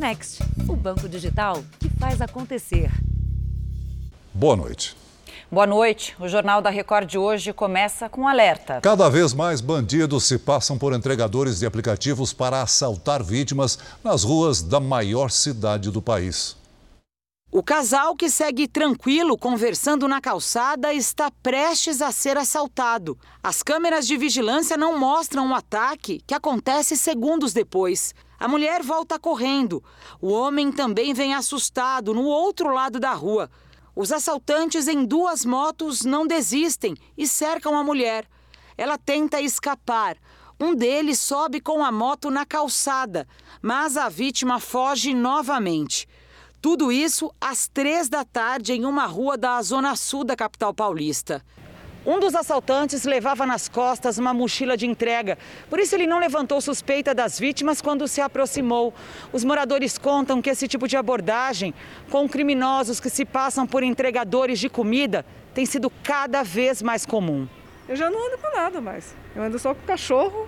Next, o banco digital que faz acontecer. Boa noite. Boa noite. O Jornal da Record de hoje começa com um alerta. Cada vez mais bandidos se passam por entregadores de aplicativos para assaltar vítimas nas ruas da maior cidade do país. O casal que segue tranquilo conversando na calçada está prestes a ser assaltado. As câmeras de vigilância não mostram o ataque, que acontece segundos depois. A mulher volta correndo. O homem também vem assustado no outro lado da rua. Os assaltantes em duas motos não desistem e cercam a mulher. Ela tenta escapar. Um deles sobe com a moto na calçada, mas a vítima foge novamente. Tudo isso às três da tarde em uma rua da zona sul da capital paulista. Um dos assaltantes levava nas costas uma mochila de entrega, por isso ele não levantou suspeita das vítimas quando se aproximou. Os moradores contam que esse tipo de abordagem com criminosos que se passam por entregadores de comida tem sido cada vez mais comum. Eu já não ando com nada mais. Eu ando só com cachorro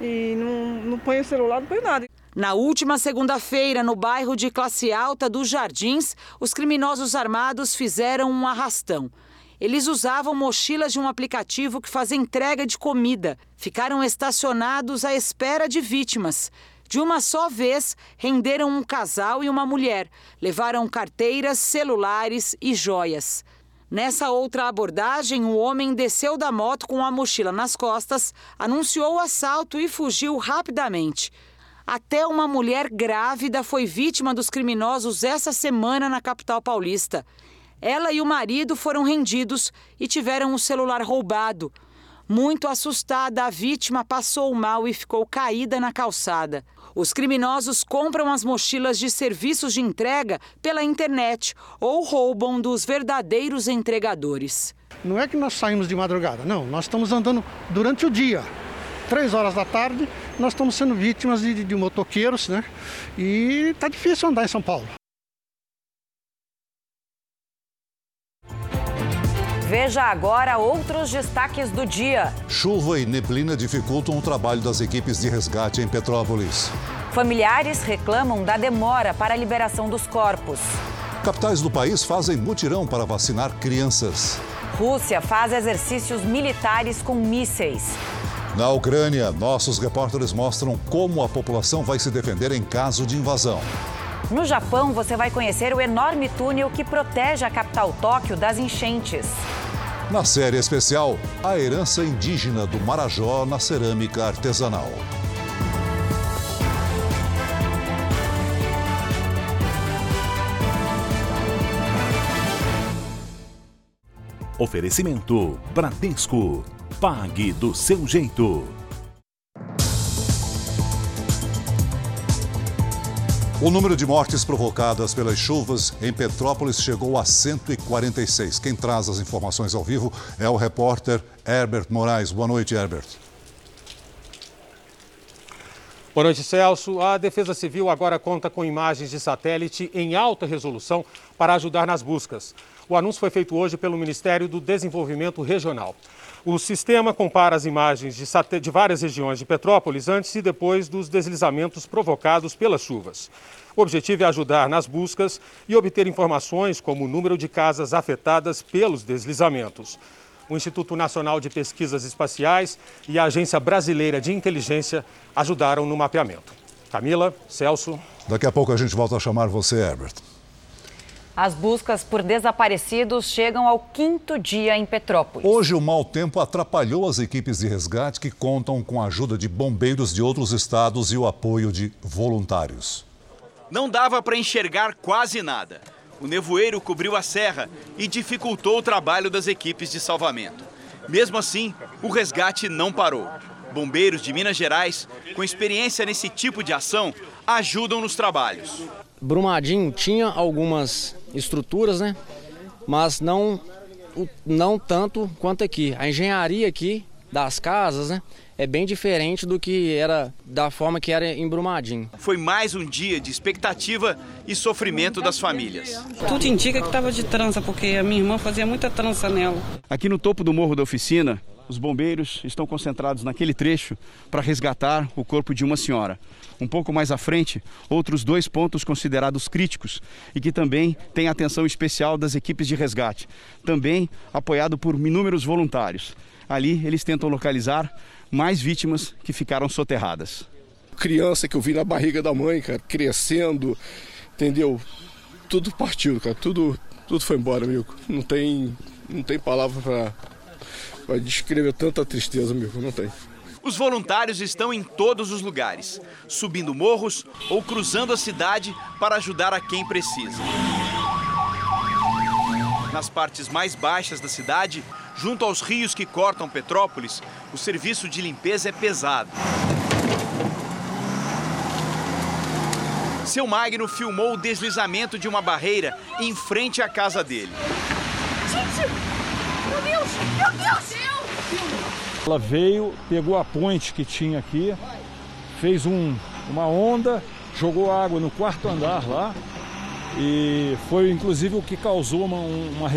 e não, não ponho celular, não ponho nada. Na última segunda-feira, no bairro de classe alta dos Jardins, os criminosos armados fizeram um arrastão. Eles usavam mochilas de um aplicativo que faz entrega de comida. Ficaram estacionados à espera de vítimas. De uma só vez, renderam um casal e uma mulher. Levaram carteiras, celulares e joias. Nessa outra abordagem, o homem desceu da moto com a mochila nas costas, anunciou o assalto e fugiu rapidamente. Até uma mulher grávida foi vítima dos criminosos essa semana na capital paulista. Ela e o marido foram rendidos e tiveram o celular roubado. Muito assustada, a vítima passou mal e ficou caída na calçada. Os criminosos compram as mochilas de serviços de entrega pela internet ou roubam dos verdadeiros entregadores. Não é que nós saímos de madrugada, não. Nós estamos andando durante o dia três horas da tarde, nós estamos sendo vítimas de, de motoqueiros, né? E tá difícil andar em São Paulo. Veja agora outros destaques do dia. Chuva e neblina dificultam o trabalho das equipes de resgate em Petrópolis. Familiares reclamam da demora para a liberação dos corpos. Capitais do país fazem mutirão para vacinar crianças. Rússia faz exercícios militares com mísseis. Na Ucrânia, nossos repórteres mostram como a população vai se defender em caso de invasão. No Japão, você vai conhecer o enorme túnel que protege a capital Tóquio das enchentes. Na série especial, a herança indígena do Marajó na cerâmica artesanal. Oferecimento Bradesco. Pague do seu jeito. O número de mortes provocadas pelas chuvas em Petrópolis chegou a 146. Quem traz as informações ao vivo é o repórter Herbert Moraes. Boa noite, Herbert. Boa noite, Celso. A Defesa Civil agora conta com imagens de satélite em alta resolução para ajudar nas buscas. O anúncio foi feito hoje pelo Ministério do Desenvolvimento Regional. O sistema compara as imagens de, de, várias regiões de Petrópolis antes e depois dos deslizamentos provocados pelas chuvas. O objetivo é ajudar nas buscas e obter informações como o número de casas afetadas pelos deslizamentos. O Instituto Nacional de Pesquisas Espaciais e a Agência Brasileira de Inteligência ajudaram no mapeamento. Camila, Celso. Daqui a pouco a gente volta a chamar você, Herbert. As buscas por desaparecidos chegam ao quinto dia em Petrópolis. Hoje, o mau tempo atrapalhou as equipes de resgate que contam com a ajuda de bombeiros de outros estados e o apoio de voluntários. Não dava para enxergar quase nada. O nevoeiro cobriu a serra e dificultou o trabalho das equipes de salvamento. Mesmo assim, o resgate não parou. Bombeiros de Minas Gerais, com experiência nesse tipo de ação, ajudam nos trabalhos. Brumadinho tinha algumas estruturas, né? Mas não, não tanto quanto aqui. A engenharia aqui das casas, né? É bem diferente do que era da forma que era em Brumadinho. Foi mais um dia de expectativa e sofrimento das famílias. Tudo indica que estava de trança, porque a minha irmã fazia muita trança nela. Aqui no topo do morro da oficina, os bombeiros estão concentrados naquele trecho para resgatar o corpo de uma senhora. Um pouco mais à frente, outros dois pontos considerados críticos e que também têm atenção especial das equipes de resgate, também apoiado por inúmeros voluntários. Ali eles tentam localizar mais vítimas que ficaram soterradas. Criança que eu vi na barriga da mãe, cara, crescendo, entendeu? Tudo partiu, cara, tudo, tudo foi embora, amigo. Não tem, não tem palavra para para descrever tanta tristeza, amigo, não tem. Os voluntários estão em todos os lugares, subindo morros ou cruzando a cidade para ajudar a quem precisa. Nas partes mais baixas da cidade, junto aos rios que cortam Petrópolis, o serviço de limpeza é pesado. Seu Magno filmou o deslizamento de uma barreira em frente à casa dele. Gente, meu Deus, meu Deus! Ela veio, pegou a ponte que tinha aqui, fez um, uma onda, jogou água no quarto andar lá e foi inclusive o que causou uma, uma,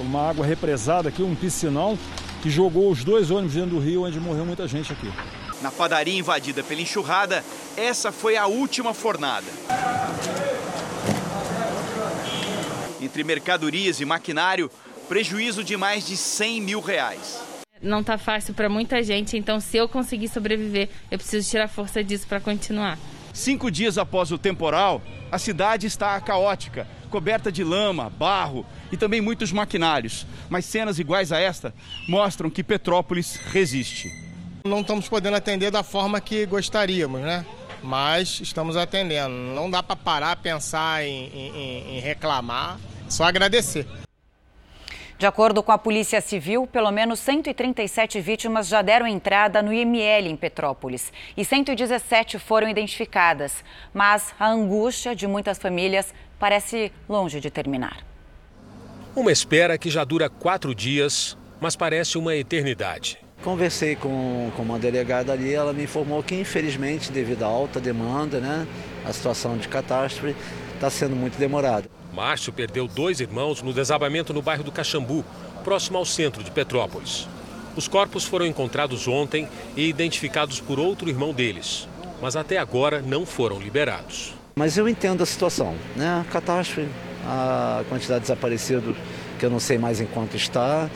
uma água represada aqui, um piscinão, que jogou os dois ônibus dentro do rio, onde morreu muita gente aqui. Na padaria invadida pela enxurrada, essa foi a última fornada. Entre mercadorias e maquinário, prejuízo de mais de 100 mil reais. Não tá fácil para muita gente, então se eu conseguir sobreviver, eu preciso tirar força disso para continuar. Cinco dias após o temporal, a cidade está caótica, coberta de lama, barro e também muitos maquinários. Mas cenas iguais a esta mostram que Petrópolis resiste. Não estamos podendo atender da forma que gostaríamos, né? Mas estamos atendendo. Não dá para parar, pensar em, em, em reclamar, só agradecer. De acordo com a Polícia Civil, pelo menos 137 vítimas já deram entrada no IML em Petrópolis e 117 foram identificadas. Mas a angústia de muitas famílias parece longe de terminar. Uma espera que já dura quatro dias, mas parece uma eternidade. Conversei com, com uma delegada ali, ela me informou que, infelizmente, devido à alta demanda, né, a situação de catástrofe está sendo muito demorada. Márcio perdeu dois irmãos no desabamento no bairro do Caxambu, próximo ao centro de Petrópolis. Os corpos foram encontrados ontem e identificados por outro irmão deles, mas até agora não foram liberados. Mas eu entendo a situação, né? A catástrofe, a quantidade de desaparecidos que eu não sei mais em quanto está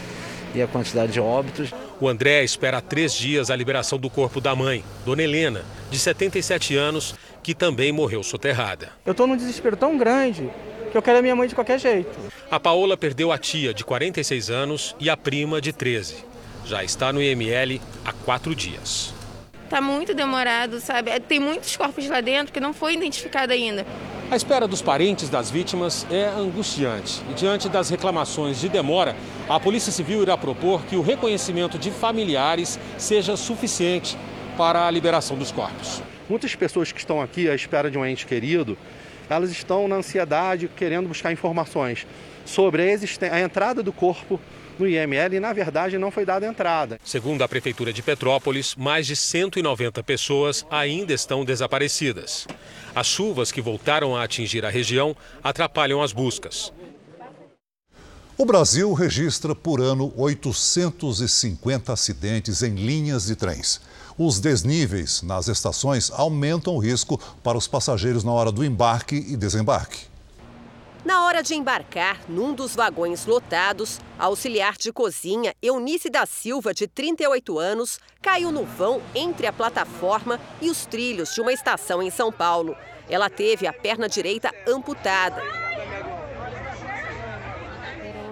e a quantidade de óbitos. O André espera há três dias a liberação do corpo da mãe, Dona Helena, de 77 anos, que também morreu soterrada. Eu estou num desespero tão grande eu quero a minha mãe de qualquer jeito. A Paola perdeu a tia, de 46 anos, e a prima, de 13. Já está no IML há quatro dias. Está muito demorado, sabe? É, tem muitos corpos lá dentro que não foi identificado ainda. A espera dos parentes das vítimas é angustiante. E diante das reclamações de demora, a Polícia Civil irá propor que o reconhecimento de familiares seja suficiente para a liberação dos corpos. Muitas pessoas que estão aqui à espera de um ente querido elas estão na ansiedade, querendo buscar informações sobre a, a entrada do corpo no IML e, na verdade, não foi dada entrada. Segundo a Prefeitura de Petrópolis, mais de 190 pessoas ainda estão desaparecidas. As chuvas que voltaram a atingir a região atrapalham as buscas. O Brasil registra por ano 850 acidentes em linhas de trens. Os desníveis nas estações aumentam o risco para os passageiros na hora do embarque e desembarque. Na hora de embarcar, num dos vagões lotados, a auxiliar de cozinha Eunice da Silva, de 38 anos, caiu no vão entre a plataforma e os trilhos de uma estação em São Paulo. Ela teve a perna direita amputada.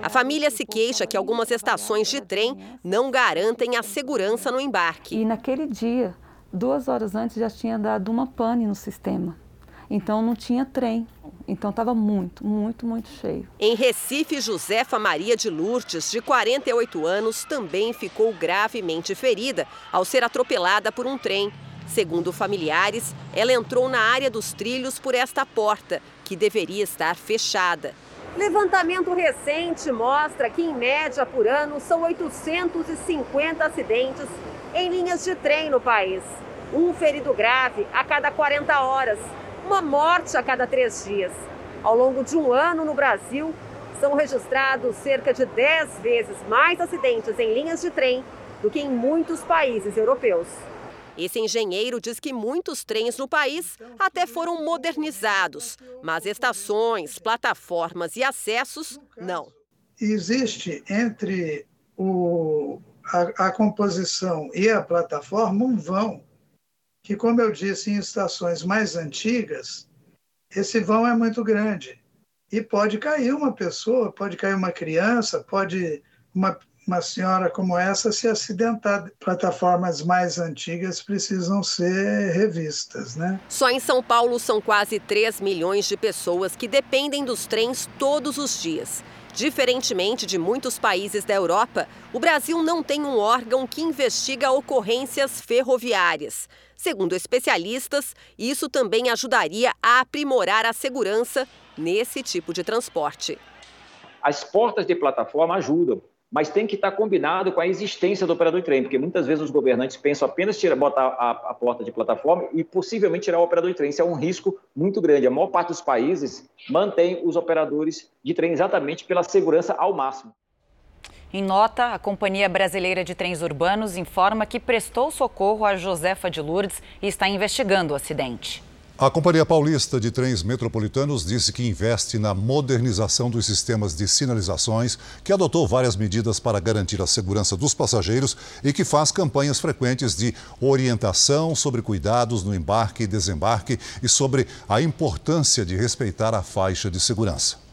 A família se queixa que algumas estações de trem não garantem a segurança no embarque. E naquele dia, duas horas antes, já tinha dado uma pane no sistema. Então não tinha trem. Então estava muito, muito, muito cheio. Em Recife, Josefa Maria de Lourdes, de 48 anos, também ficou gravemente ferida ao ser atropelada por um trem. Segundo familiares, ela entrou na área dos trilhos por esta porta, que deveria estar fechada. Levantamento recente mostra que, em média por ano, são 850 acidentes em linhas de trem no país. Um ferido grave a cada 40 horas, uma morte a cada três dias. Ao longo de um ano no Brasil, são registrados cerca de 10 vezes mais acidentes em linhas de trem do que em muitos países europeus. Esse engenheiro diz que muitos trens no país até foram modernizados, mas estações, plataformas e acessos não. Existe entre o, a, a composição e a plataforma um vão, que, como eu disse, em estações mais antigas, esse vão é muito grande. E pode cair uma pessoa, pode cair uma criança, pode uma, uma senhora como essa se acidentar. Plataformas mais antigas precisam ser revistas, né? Só em São Paulo são quase 3 milhões de pessoas que dependem dos trens todos os dias. Diferentemente de muitos países da Europa, o Brasil não tem um órgão que investiga ocorrências ferroviárias. Segundo especialistas, isso também ajudaria a aprimorar a segurança nesse tipo de transporte. As portas de plataforma ajudam, mas tem que estar combinado com a existência do operador de trem, porque muitas vezes os governantes pensam apenas tirar, botar a, a, porta de plataforma e possivelmente tirar o operador de trem. Isso é um risco muito grande. A maior parte dos países mantém os operadores de trem exatamente pela segurança ao máximo. Em nota, a Companhia Brasileira de Trens Urbanos informa que prestou socorro a Josefa de Lourdes e está investigando o acidente. A Companhia Paulista de Trens Metropolitanos disse que investe na modernização dos sistemas de sinalizações, que adotou várias medidas para garantir a segurança dos passageiros e que faz campanhas frequentes de orientação sobre cuidados no embarque e desembarque e sobre a importância de respeitar a faixa de segurança.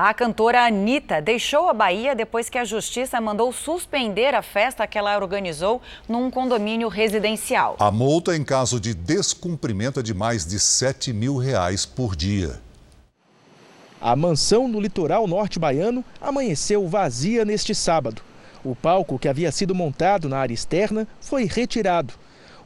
A cantora Anitta deixou a Bahia depois que a justiça mandou suspender a festa que ela organizou num condomínio residencial. A multa em caso de descumprimento é de mais de 7 mil reais por dia. A mansão no litoral norte baiano amanheceu vazia neste sábado. O palco que havia sido montado na área externa foi retirado.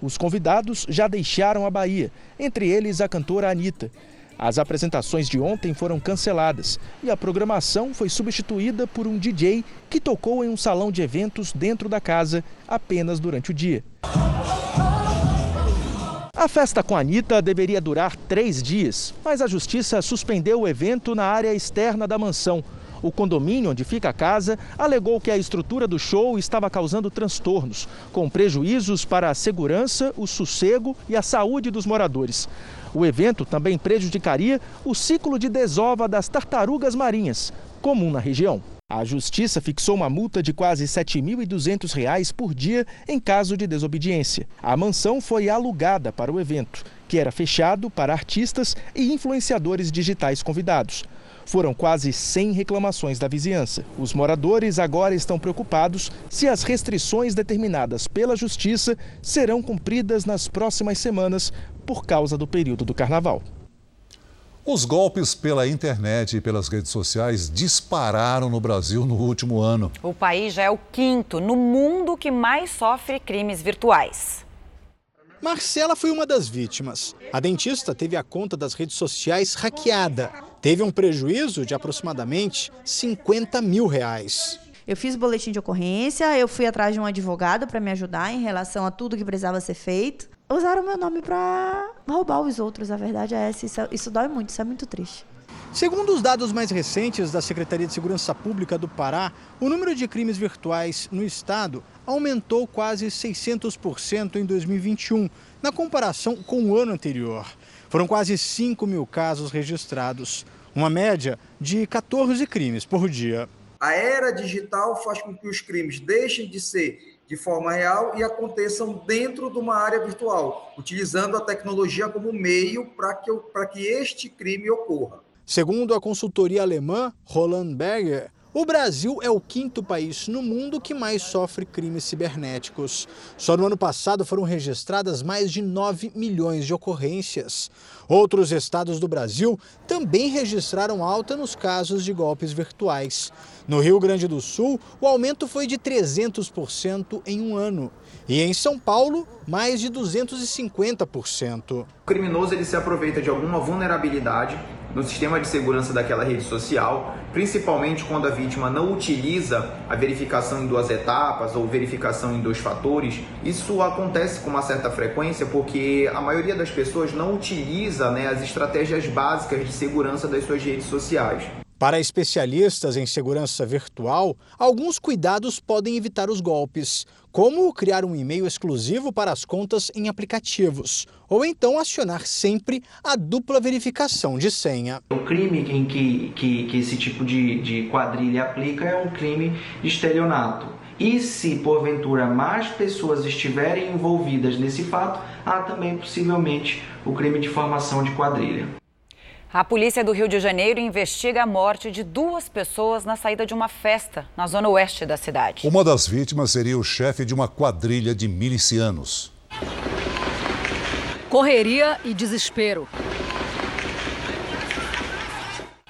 Os convidados já deixaram a Bahia, entre eles a cantora Anitta. As apresentações de ontem foram canceladas e a programação foi substituída por um DJ que tocou em um salão de eventos dentro da casa apenas durante o dia. A festa com a Anitta deveria durar três dias, mas a justiça suspendeu o evento na área externa da mansão. O condomínio onde fica a casa alegou que a estrutura do show estava causando transtornos, com prejuízos para a segurança, o sossego e a saúde dos moradores. O evento também prejudicaria o ciclo de desova das tartarugas marinhas, comum na região. A justiça fixou uma multa de quase R$ 7.200 por dia em caso de desobediência. A mansão foi alugada para o evento, que era fechado para artistas e influenciadores digitais convidados. Foram quase 100 reclamações da vizinhança. Os moradores agora estão preocupados se as restrições determinadas pela Justiça serão cumpridas nas próximas semanas por causa do período do carnaval. Os golpes pela internet e pelas redes sociais dispararam no Brasil no último ano. O país já é o quinto no mundo que mais sofre crimes virtuais. Marcela foi uma das vítimas. A dentista teve a conta das redes sociais hackeada. Teve um prejuízo de aproximadamente 50 mil reais. Eu fiz boletim de ocorrência, eu fui atrás de um advogado para me ajudar em relação a tudo que precisava ser feito. Usaram meu nome para roubar os outros, a verdade é essa. Isso, isso dói muito, isso é muito triste. Segundo os dados mais recentes da Secretaria de Segurança Pública do Pará, o número de crimes virtuais no estado aumentou quase 600% em 2021, na comparação com o ano anterior. Foram quase 5 mil casos registrados, uma média de 14 crimes por dia. A era digital faz com que os crimes deixem de ser de forma real e aconteçam dentro de uma área virtual, utilizando a tecnologia como meio para que, que este crime ocorra. Segundo a consultoria alemã Roland Berger, o Brasil é o quinto país no mundo que mais sofre crimes cibernéticos. Só no ano passado foram registradas mais de 9 milhões de ocorrências. Outros estados do Brasil também registraram alta nos casos de golpes virtuais. No Rio Grande do Sul, o aumento foi de 300% em um ano. E em São Paulo, mais de 250%. O criminoso ele se aproveita de alguma vulnerabilidade no sistema de segurança daquela rede social, principalmente quando a vítima não utiliza a verificação em duas etapas ou verificação em dois fatores. Isso acontece com uma certa frequência porque a maioria das pessoas não utiliza né, as estratégias básicas de segurança das suas redes sociais. Para especialistas em segurança virtual, alguns cuidados podem evitar os golpes, como criar um e-mail exclusivo para as contas em aplicativos, ou então acionar sempre a dupla verificação de senha. O crime em que, que, que esse tipo de, de quadrilha aplica é um crime de estelionato. E se porventura mais pessoas estiverem envolvidas nesse fato, há também possivelmente o crime de formação de quadrilha. A polícia do Rio de Janeiro investiga a morte de duas pessoas na saída de uma festa na zona oeste da cidade. Uma das vítimas seria o chefe de uma quadrilha de milicianos. Correria e desespero.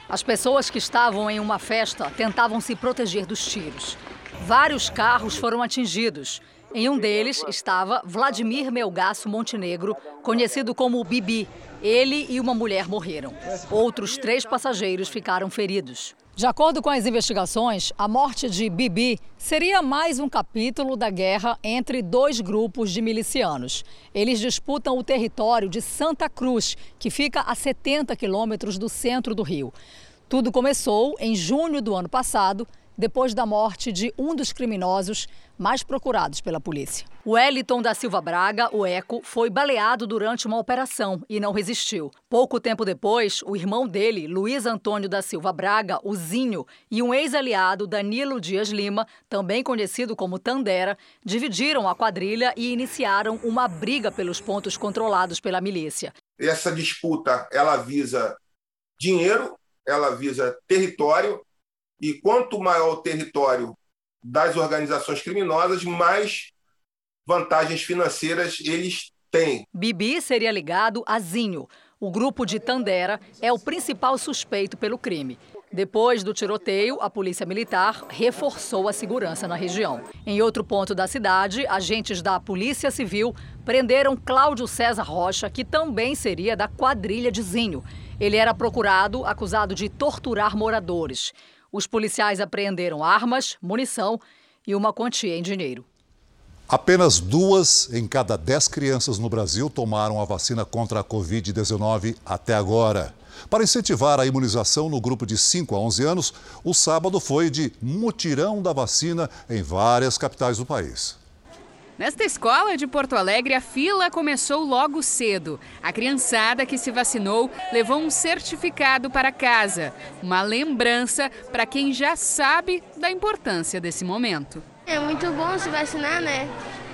As pessoas que estavam em uma festa tentavam se proteger dos tiros. Vários carros foram atingidos. Em um deles estava Vladimir Melgaço Montenegro, conhecido como Bibi, ele e uma mulher morreram. Outros três passageiros ficaram feridos. De acordo com as investigações, a morte de Bibi seria mais um capítulo da guerra entre dois grupos de milicianos. Eles disputam o território de Santa Cruz, que fica a 70 quilômetros do centro do Rio. Tudo começou em junho do ano passado, depois da morte de um dos criminosos mais procurados pela polícia. O Wellington da Silva Braga, o Eco, foi baleado durante uma operação e não resistiu. Pouco tempo depois, o irmão dele, Luiz Antônio da Silva Braga, o Zinho, e um ex-aliado, Danilo Dias Lima, também conhecido como Tandera, dividiram a quadrilha e iniciaram uma briga pelos pontos controlados pela milícia. Essa disputa, ela visa dinheiro, ela visa território, e quanto maior o território das organizações criminosas, mais vantagens financeiras eles têm. Bibi seria ligado a Zinho. O grupo de Tandera é o principal suspeito pelo crime. Depois do tiroteio, a polícia militar reforçou a segurança na região. Em outro ponto da cidade, agentes da Polícia Civil prenderam Cláudio César Rocha, que também seria da quadrilha de Zinho. Ele era procurado acusado de torturar moradores. Os policiais apreenderam armas, munição e uma quantia em dinheiro. Apenas duas em cada dez crianças no Brasil tomaram a vacina contra a Covid-19 até agora. Para incentivar a imunização no grupo de 5 a 11 anos, o sábado foi de mutirão da vacina em várias capitais do país. Nesta escola de Porto Alegre, a fila começou logo cedo. A criançada que se vacinou levou um certificado para casa, uma lembrança para quem já sabe da importância desse momento. É muito bom se vacinar, né?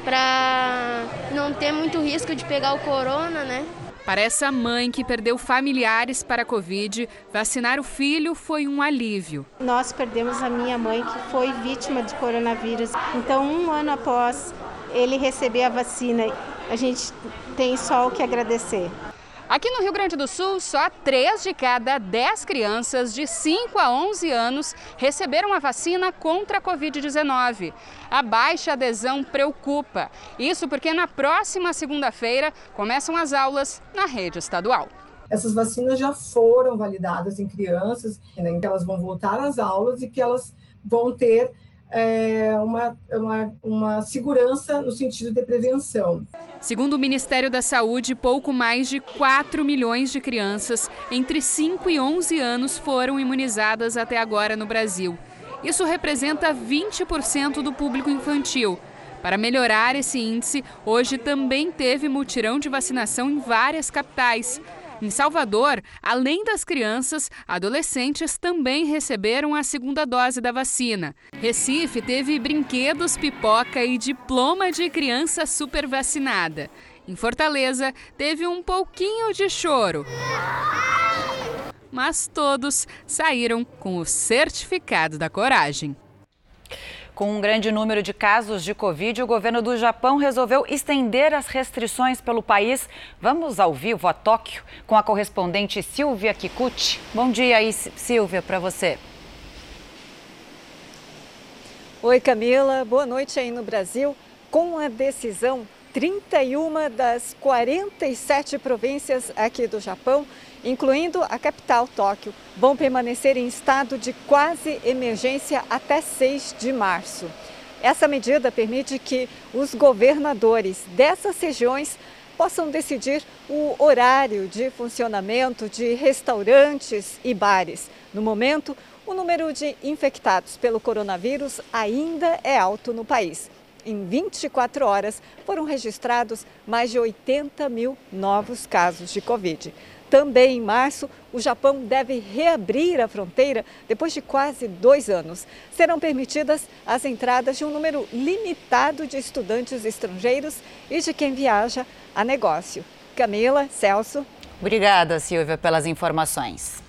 Para não ter muito risco de pegar o corona, né? Para essa mãe que perdeu familiares para a Covid, vacinar o filho foi um alívio. Nós perdemos a minha mãe, que foi vítima de coronavírus. Então, um ano após ele receber a vacina. A gente tem só o que agradecer. Aqui no Rio Grande do Sul, só 3 de cada 10 crianças de 5 a 11 anos receberam a vacina contra a Covid-19. A baixa adesão preocupa. Isso porque na próxima segunda-feira começam as aulas na rede estadual. Essas vacinas já foram validadas em crianças, né, em que elas vão voltar às aulas e que elas vão ter é, uma, uma, uma segurança no sentido de prevenção. Segundo o Ministério da Saúde, pouco mais de 4 milhões de crianças entre 5 e 11 anos foram imunizadas até agora no Brasil. Isso representa 20% do público infantil. Para melhorar esse índice, hoje também teve mutirão de vacinação em várias capitais. Em Salvador, além das crianças, adolescentes também receberam a segunda dose da vacina. Recife teve brinquedos, pipoca e diploma de criança super vacinada. Em Fortaleza, teve um pouquinho de choro. Mas todos saíram com o certificado da coragem. Com um grande número de casos de Covid, o governo do Japão resolveu estender as restrições pelo país. Vamos ao vivo a Tóquio com a correspondente Silvia Kikuchi. Bom dia aí, Silvia, para você. Oi, Camila. Boa noite aí no Brasil. Com a decisão, 31 das 47 províncias aqui do Japão incluindo a capital, Tóquio, vão permanecer em estado de quase emergência até 6 de março. Essa medida permite que os governadores dessas regiões possam decidir o horário de funcionamento de restaurantes e bares. No momento, o número de infectados pelo coronavírus ainda é alto no país. Em 24 horas, foram registrados mais de 80 mil novos casos de Covid. Também em março, o Japão deve reabrir a fronteira depois de quase dois anos. Serão permitidas as entradas de um número limitado de estudantes estrangeiros e de quem viaja a negócio. Camila, Celso. Obrigada, Silvia, pelas informações.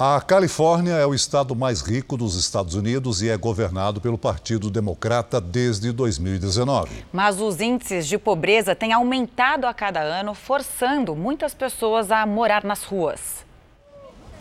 A Califórnia é o estado mais rico dos Estados Unidos e é governado pelo Partido Democrata desde 2019. Mas os índices de pobreza têm aumentado a cada ano, forçando muitas pessoas a morar nas ruas.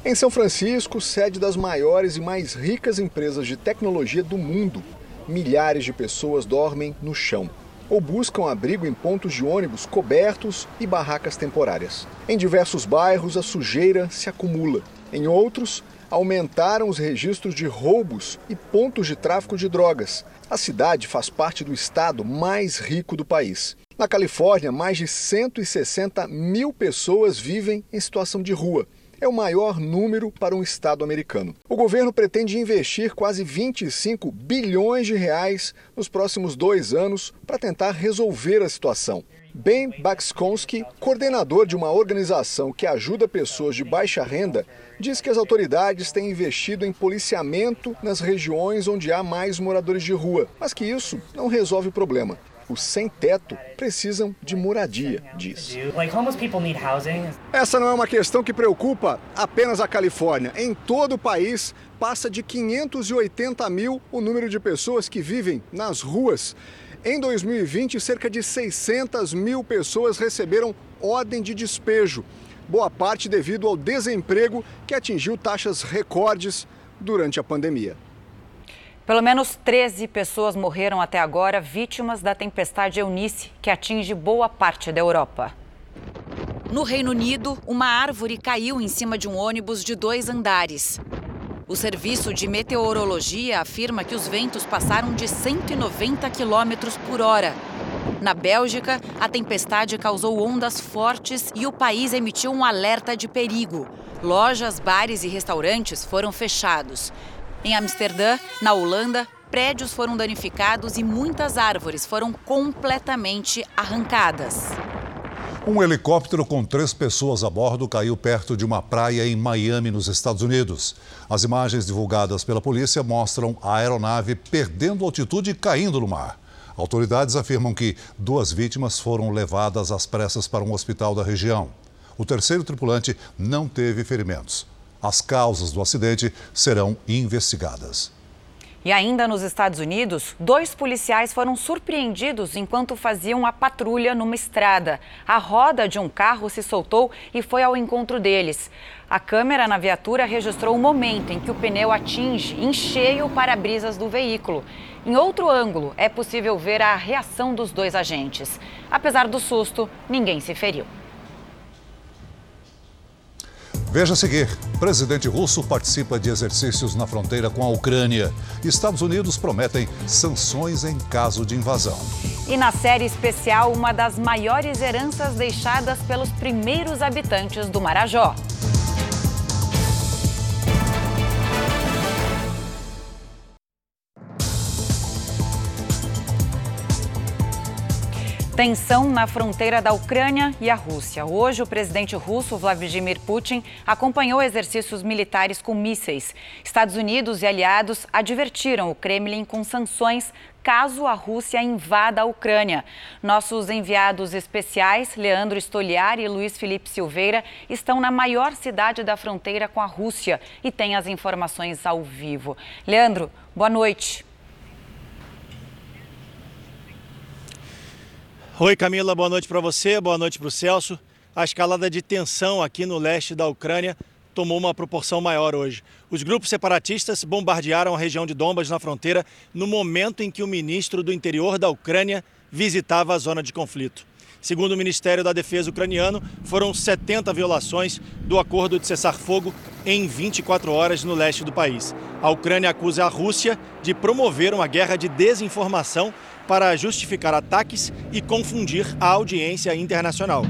Em São Francisco, sede das maiores e mais ricas empresas de tecnologia do mundo, milhares de pessoas dormem no chão ou buscam abrigo em pontos de ônibus cobertos e barracas temporárias. Em diversos bairros, a sujeira se acumula em outros, aumentaram os registros de roubos e pontos de tráfico de drogas. A cidade faz parte do estado mais rico do país. Na Califórnia, mais de 160 mil pessoas vivem em situação de rua. É o maior número para um estado americano. O governo pretende investir quase 25 bilhões de reais nos próximos dois anos para tentar resolver a situação. Ben Bakskonski, coordenador de uma organização que ajuda pessoas de baixa renda, diz que as autoridades têm investido em policiamento nas regiões onde há mais moradores de rua, mas que isso não resolve o problema. Os sem-teto precisam de moradia, diz. Essa não é uma questão que preocupa apenas a Califórnia. Em todo o país, passa de 580 mil o número de pessoas que vivem nas ruas. Em 2020, cerca de 600 mil pessoas receberam ordem de despejo, boa parte devido ao desemprego que atingiu taxas recordes durante a pandemia. Pelo menos 13 pessoas morreram até agora vítimas da tempestade Eunice, que atinge boa parte da Europa. No Reino Unido, uma árvore caiu em cima de um ônibus de dois andares. O Serviço de Meteorologia afirma que os ventos passaram de 190 km por hora. Na Bélgica, a tempestade causou ondas fortes e o país emitiu um alerta de perigo. Lojas, bares e restaurantes foram fechados. Em Amsterdã, na Holanda, prédios foram danificados e muitas árvores foram completamente arrancadas. Um helicóptero com três pessoas a bordo caiu perto de uma praia em Miami, nos Estados Unidos. As imagens divulgadas pela polícia mostram a aeronave perdendo altitude e caindo no mar. Autoridades afirmam que duas vítimas foram levadas às pressas para um hospital da região. O terceiro tripulante não teve ferimentos. As causas do acidente serão investigadas. E ainda nos Estados Unidos, dois policiais foram surpreendidos enquanto faziam a patrulha numa estrada. A roda de um carro se soltou e foi ao encontro deles. A câmera na viatura registrou o momento em que o pneu atinge em cheio o para-brisas do veículo. Em outro ângulo, é possível ver a reação dos dois agentes. Apesar do susto, ninguém se feriu. Veja a seguir: presidente russo participa de exercícios na fronteira com a Ucrânia. Estados Unidos prometem sanções em caso de invasão. E na série especial, uma das maiores heranças deixadas pelos primeiros habitantes do Marajó. Tensão na fronteira da Ucrânia e a Rússia. Hoje, o presidente russo Vladimir Putin acompanhou exercícios militares com mísseis. Estados Unidos e aliados advertiram o Kremlin com sanções caso a Rússia invada a Ucrânia. Nossos enviados especiais, Leandro Stoliar e Luiz Felipe Silveira, estão na maior cidade da fronteira com a Rússia e têm as informações ao vivo. Leandro, boa noite. Oi, Camila, boa noite para você, boa noite para o Celso. A escalada de tensão aqui no leste da Ucrânia tomou uma proporção maior hoje. Os grupos separatistas bombardearam a região de Donbas na fronteira no momento em que o ministro do interior da Ucrânia visitava a zona de conflito. Segundo o Ministério da Defesa ucraniano, foram 70 violações do acordo de cessar-fogo em 24 horas no leste do país. A Ucrânia acusa a Rússia de promover uma guerra de desinformação para justificar ataques e confundir a audiência internacional.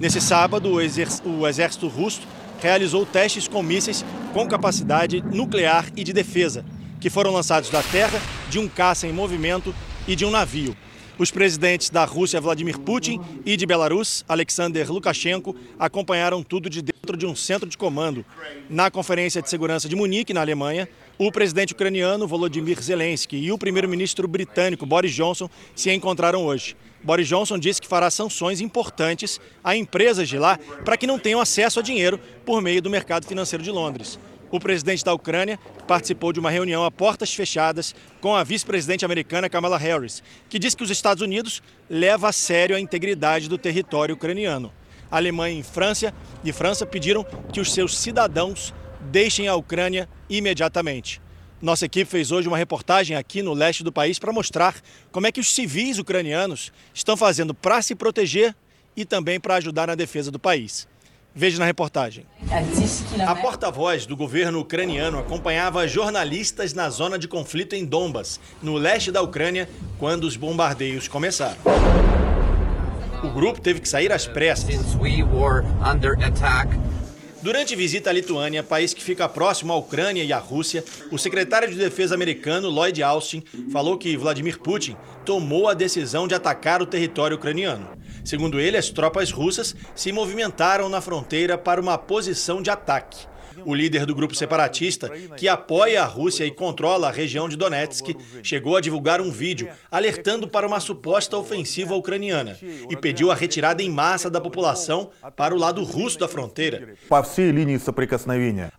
Nesse sábado, o, o exército russo realizou testes com mísseis com capacidade nuclear e de defesa, que foram lançados da terra, de um caça em movimento e de um navio. Os presidentes da Rússia, Vladimir Putin, e de Belarus, Alexander Lukashenko, acompanharam tudo de dentro de um centro de comando. Na Conferência de Segurança de Munique, na Alemanha, o presidente ucraniano Volodymyr Zelensky e o primeiro-ministro britânico Boris Johnson se encontraram hoje. Boris Johnson disse que fará sanções importantes a empresas de lá para que não tenham acesso a dinheiro por meio do mercado financeiro de Londres. O presidente da Ucrânia participou de uma reunião a portas fechadas com a vice-presidente americana Kamala Harris, que disse que os Estados Unidos levam a sério a integridade do território ucraniano. A Alemanha e França, e França pediram que os seus cidadãos deixem a Ucrânia imediatamente. Nossa equipe fez hoje uma reportagem aqui no leste do país para mostrar como é que os civis ucranianos estão fazendo para se proteger e também para ajudar na defesa do país. Veja na reportagem. A porta-voz do governo ucraniano acompanhava jornalistas na zona de conflito em Donbas, no leste da Ucrânia, quando os bombardeios começaram. O grupo teve que sair às pressas. Durante visita à Lituânia, país que fica próximo à Ucrânia e à Rússia, o secretário de Defesa americano Lloyd Austin falou que Vladimir Putin tomou a decisão de atacar o território ucraniano. Segundo ele, as tropas russas se movimentaram na fronteira para uma posição de ataque. O líder do grupo separatista, que apoia a Rússia e controla a região de Donetsk, chegou a divulgar um vídeo alertando para uma suposta ofensiva ucraniana e pediu a retirada em massa da população para o lado russo da fronteira.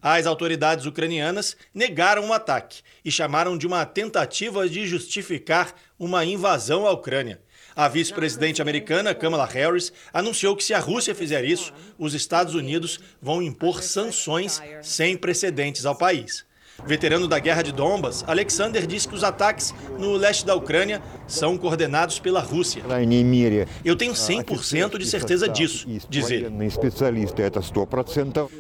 As autoridades ucranianas negaram o ataque e chamaram de uma tentativa de justificar uma invasão à Ucrânia. A vice-presidente americana, Kamala Harris, anunciou que se a Rússia fizer isso, os Estados Unidos vão impor sanções sem precedentes ao país. Veterano da guerra de Donbas, Alexander disse que os ataques no leste da Ucrânia são coordenados pela Rússia. Eu tenho 100% de certeza disso, diz ele.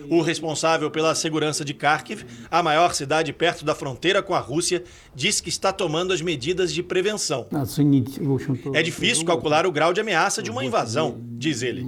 O responsável pela segurança de Kharkiv, a maior cidade perto da fronteira com a Rússia, disse que está tomando as medidas de prevenção. É difícil calcular o grau de ameaça de uma invasão, diz ele.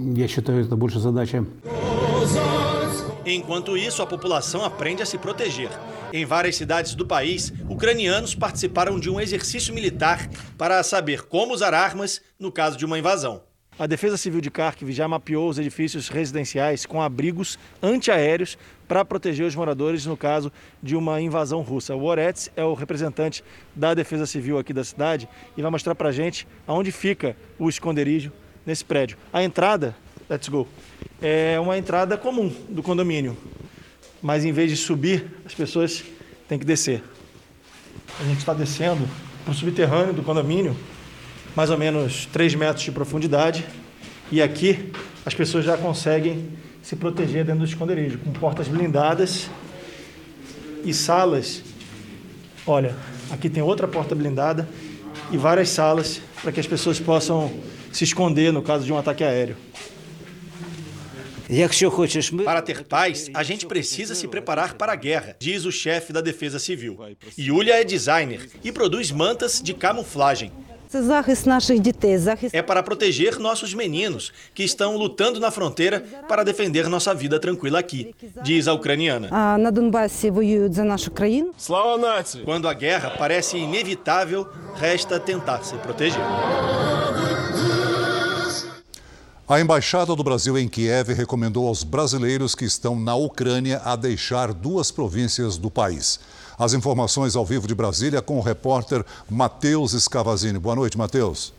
Enquanto isso, a população aprende a se proteger. Em várias cidades do país, ucranianos participaram de um exercício militar para saber como usar armas no caso de uma invasão. A Defesa Civil de Kharkiv já mapeou os edifícios residenciais com abrigos antiaéreos para proteger os moradores no caso de uma invasão russa. O Orets é o representante da Defesa Civil aqui da cidade e vai mostrar para a gente aonde fica o esconderijo nesse prédio. A entrada, let's go, é uma entrada comum do condomínio, mas em vez de subir, as pessoas têm que descer. A gente está descendo para o subterrâneo do condomínio, mais ou menos 3 metros de profundidade, e aqui as pessoas já conseguem se proteger dentro do esconderijo, com portas blindadas e salas. Olha, aqui tem outra porta blindada e várias salas para que as pessoas possam se esconder no caso de um ataque aéreo. Para ter paz, a gente precisa se preparar para a guerra, diz o chefe da Defesa Civil. Yulia é designer e produz mantas de camuflagem. É para proteger nossos meninos que estão lutando na fronteira para defender nossa vida tranquila aqui, diz a ucraniana. Quando a guerra parece inevitável, resta tentar se proteger. A Embaixada do Brasil em Kiev recomendou aos brasileiros que estão na Ucrânia a deixar duas províncias do país. As informações ao vivo de Brasília com o repórter Matheus Escavazini. Boa noite, Matheus.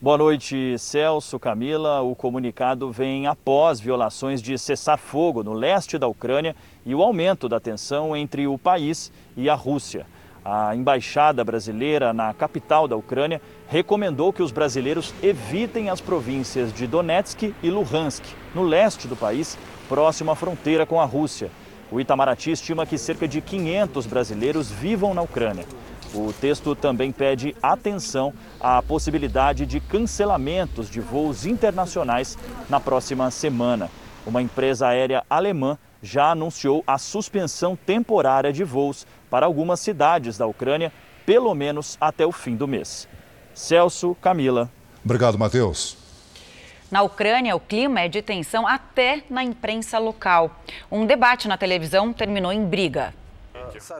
Boa noite, Celso, Camila. O comunicado vem após violações de cessar-fogo no leste da Ucrânia e o aumento da tensão entre o país e a Rússia. A embaixada brasileira na capital da Ucrânia recomendou que os brasileiros evitem as províncias de Donetsk e Luhansk, no leste do país, próximo à fronteira com a Rússia. O Itamaraty estima que cerca de 500 brasileiros vivam na Ucrânia. O texto também pede atenção à possibilidade de cancelamentos de voos internacionais na próxima semana. Uma empresa aérea alemã já anunciou a suspensão temporária de voos para algumas cidades da Ucrânia pelo menos até o fim do mês. Celso, Camila. Obrigado, Matheus. Na Ucrânia, o clima é de tensão até na imprensa local. Um debate na televisão terminou em briga.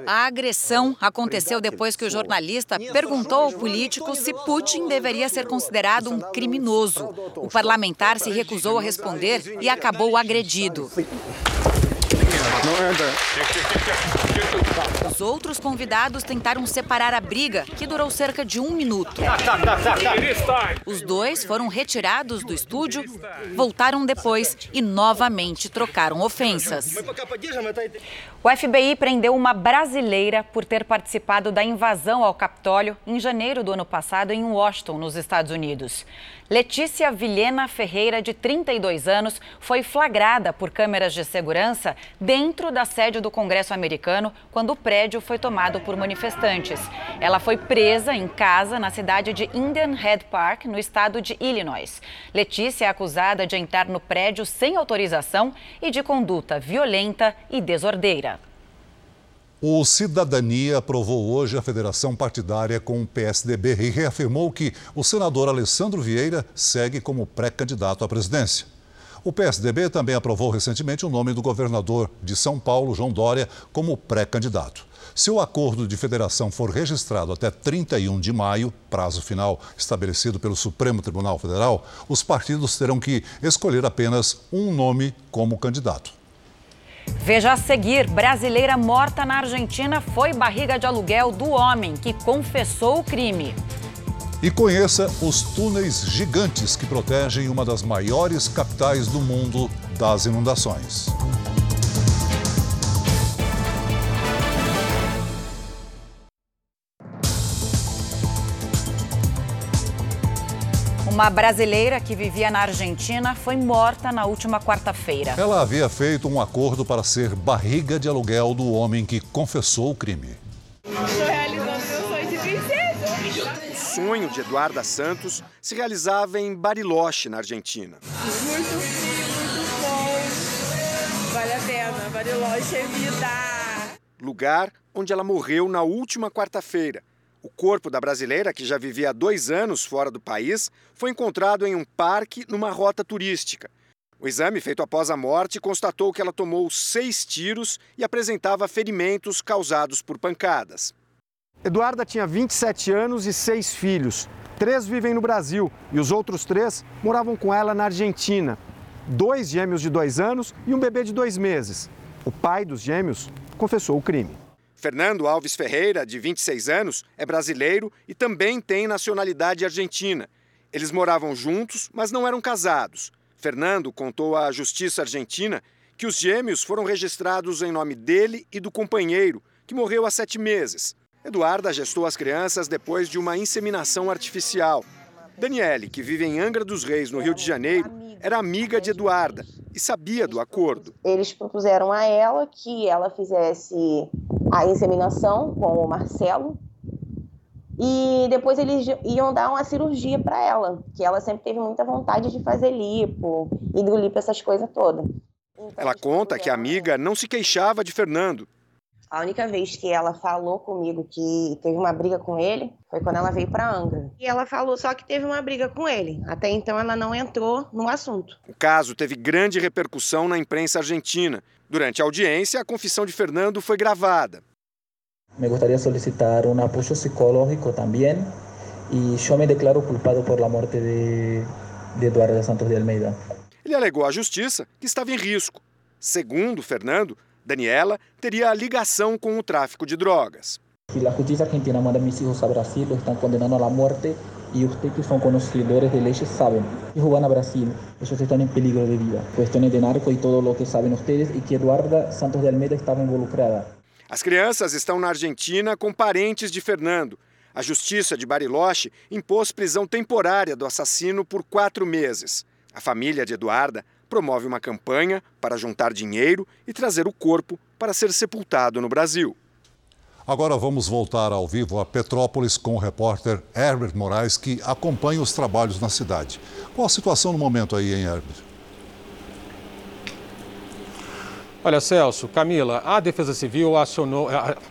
A agressão aconteceu depois que o jornalista perguntou ao político se Putin deveria ser considerado um criminoso. O parlamentar se recusou a responder e acabou agredido. Os outros convidados tentaram separar a briga, que durou cerca de um minuto. Os dois foram retirados do estúdio, voltaram depois e novamente trocaram ofensas. O FBI prendeu uma brasileira por ter participado da invasão ao Capitólio em janeiro do ano passado em Washington, nos Estados Unidos. Letícia Vilhena Ferreira, de 32 anos, foi flagrada por câmeras de segurança dentro da sede do Congresso americano quando o prédio foi tomado por manifestantes. Ela foi presa em casa na cidade de Indian Head Park, no estado de Illinois. Letícia é acusada de entrar no prédio sem autorização e de conduta violenta e desordeira. O Cidadania aprovou hoje a federação partidária com o PSDB e reafirmou que o senador Alessandro Vieira segue como pré-candidato à presidência. O PSDB também aprovou recentemente o nome do governador de São Paulo, João Dória, como pré-candidato. Se o acordo de federação for registrado até 31 de maio, prazo final estabelecido pelo Supremo Tribunal Federal, os partidos terão que escolher apenas um nome como candidato. Veja a seguir: brasileira morta na Argentina foi barriga de aluguel do homem que confessou o crime. E conheça os túneis gigantes que protegem uma das maiores capitais do mundo das inundações. Uma brasileira que vivia na Argentina foi morta na última quarta-feira. Ela havia feito um acordo para ser barriga de aluguel do homem que confessou o crime. Estou realizando meu sonho de princesa. O sonho de Eduarda Santos se realizava em Bariloche, na Argentina. Muito frio, muito bom. Vale a pena. Bariloche é vida. Lugar onde ela morreu na última quarta-feira o corpo da brasileira, que já vivia há dois anos fora do país, foi encontrado em um parque numa rota turística. O exame feito após a morte constatou que ela tomou seis tiros e apresentava ferimentos causados por pancadas. Eduarda tinha 27 anos e seis filhos. Três vivem no Brasil e os outros três moravam com ela na Argentina. Dois gêmeos de dois anos e um bebê de dois meses. O pai dos gêmeos confessou o crime. Fernando Alves Ferreira, de 26 anos, é brasileiro e também tem nacionalidade argentina. Eles moravam juntos, mas não eram casados. Fernando contou à Justiça Argentina que os gêmeos foram registrados em nome dele e do companheiro, que morreu há sete meses. Eduarda gestou as crianças depois de uma inseminação artificial. Daniele, que vive em Angra dos Reis, no Rio de Janeiro, era amiga de Eduarda e sabia do acordo. Eles propuseram a ela que ela fizesse a inseminação com o Marcelo e depois eles iam dar uma cirurgia para ela, que ela sempre teve muita vontade de fazer lipo, hidrolipo, essas coisas todas. Ela conta que a amiga não se queixava de Fernando a única vez que ela falou comigo que teve uma briga com ele foi quando ela veio para Angra. E ela falou só que teve uma briga com ele. Até então ela não entrou no assunto. O caso teve grande repercussão na imprensa argentina. Durante a audiência, a confissão de Fernando foi gravada. Me gostaria solicitar um apoio psicológico também. E eu me declaro culpado por la morte de, de Eduardo Santos de Almeida. Ele alegou à justiça que estava em risco. Segundo Fernando, Daniela teria ligação com o tráfico de drogas. Se a justiça argentina manda meus filhos a Brasil, estão condenando à morte e vocês que são conhecedores de leis sabem. Se van a Brasil, eles estão em peligro de vida. Questões de narco e todo o que sabem vocês e que Eduarda Santos de Almeida estava involucrada. As crianças estão na Argentina com parentes de Fernando. A justiça de Bariloche impôs prisão temporária do assassino por quatro meses. A família de Eduarda promove uma campanha para juntar dinheiro e trazer o corpo para ser sepultado no Brasil. Agora vamos voltar ao vivo a Petrópolis com o repórter Herbert Moraes, que acompanha os trabalhos na cidade. Qual a situação no momento aí, hein, Herbert? Olha, Celso, Camila, a Defesa Civil acionou,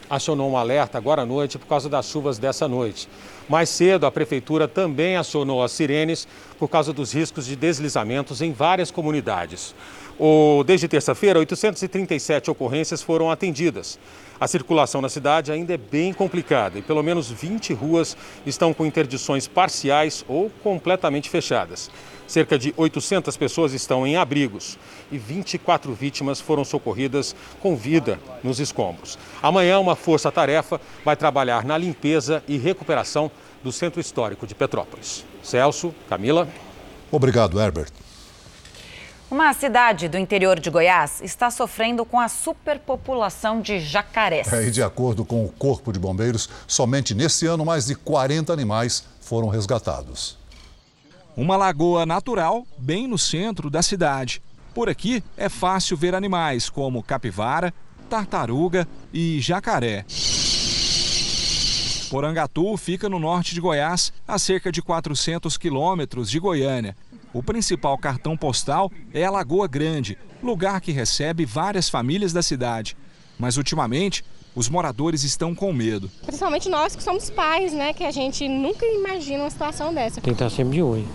acionou um alerta agora à noite por causa das chuvas dessa noite. Mais cedo, a Prefeitura também acionou as sirenes por causa dos riscos de deslizamentos em várias comunidades. O, desde terça-feira, 837 ocorrências foram atendidas. A circulação na cidade ainda é bem complicada e pelo menos 20 ruas estão com interdições parciais ou completamente fechadas. Cerca de 800 pessoas estão em abrigos e 24 vítimas foram socorridas com vida nos escombros. Amanhã, uma força-tarefa vai trabalhar na limpeza e recuperação do Centro Histórico de Petrópolis. Celso, Camila. Obrigado, Herbert. Uma cidade do interior de Goiás está sofrendo com a superpopulação de jacarés. É, e de acordo com o Corpo de Bombeiros, somente nesse ano mais de 40 animais foram resgatados. Uma lagoa natural bem no centro da cidade. Por aqui é fácil ver animais como capivara, tartaruga e jacaré. Porangatu fica no norte de Goiás, a cerca de 400 quilômetros de Goiânia. O principal cartão postal é a Lagoa Grande, lugar que recebe várias famílias da cidade. Mas ultimamente, os moradores estão com medo. Principalmente nós que somos pais, né? Que a gente nunca imagina uma situação dessa. Tem que estar sempre de olho.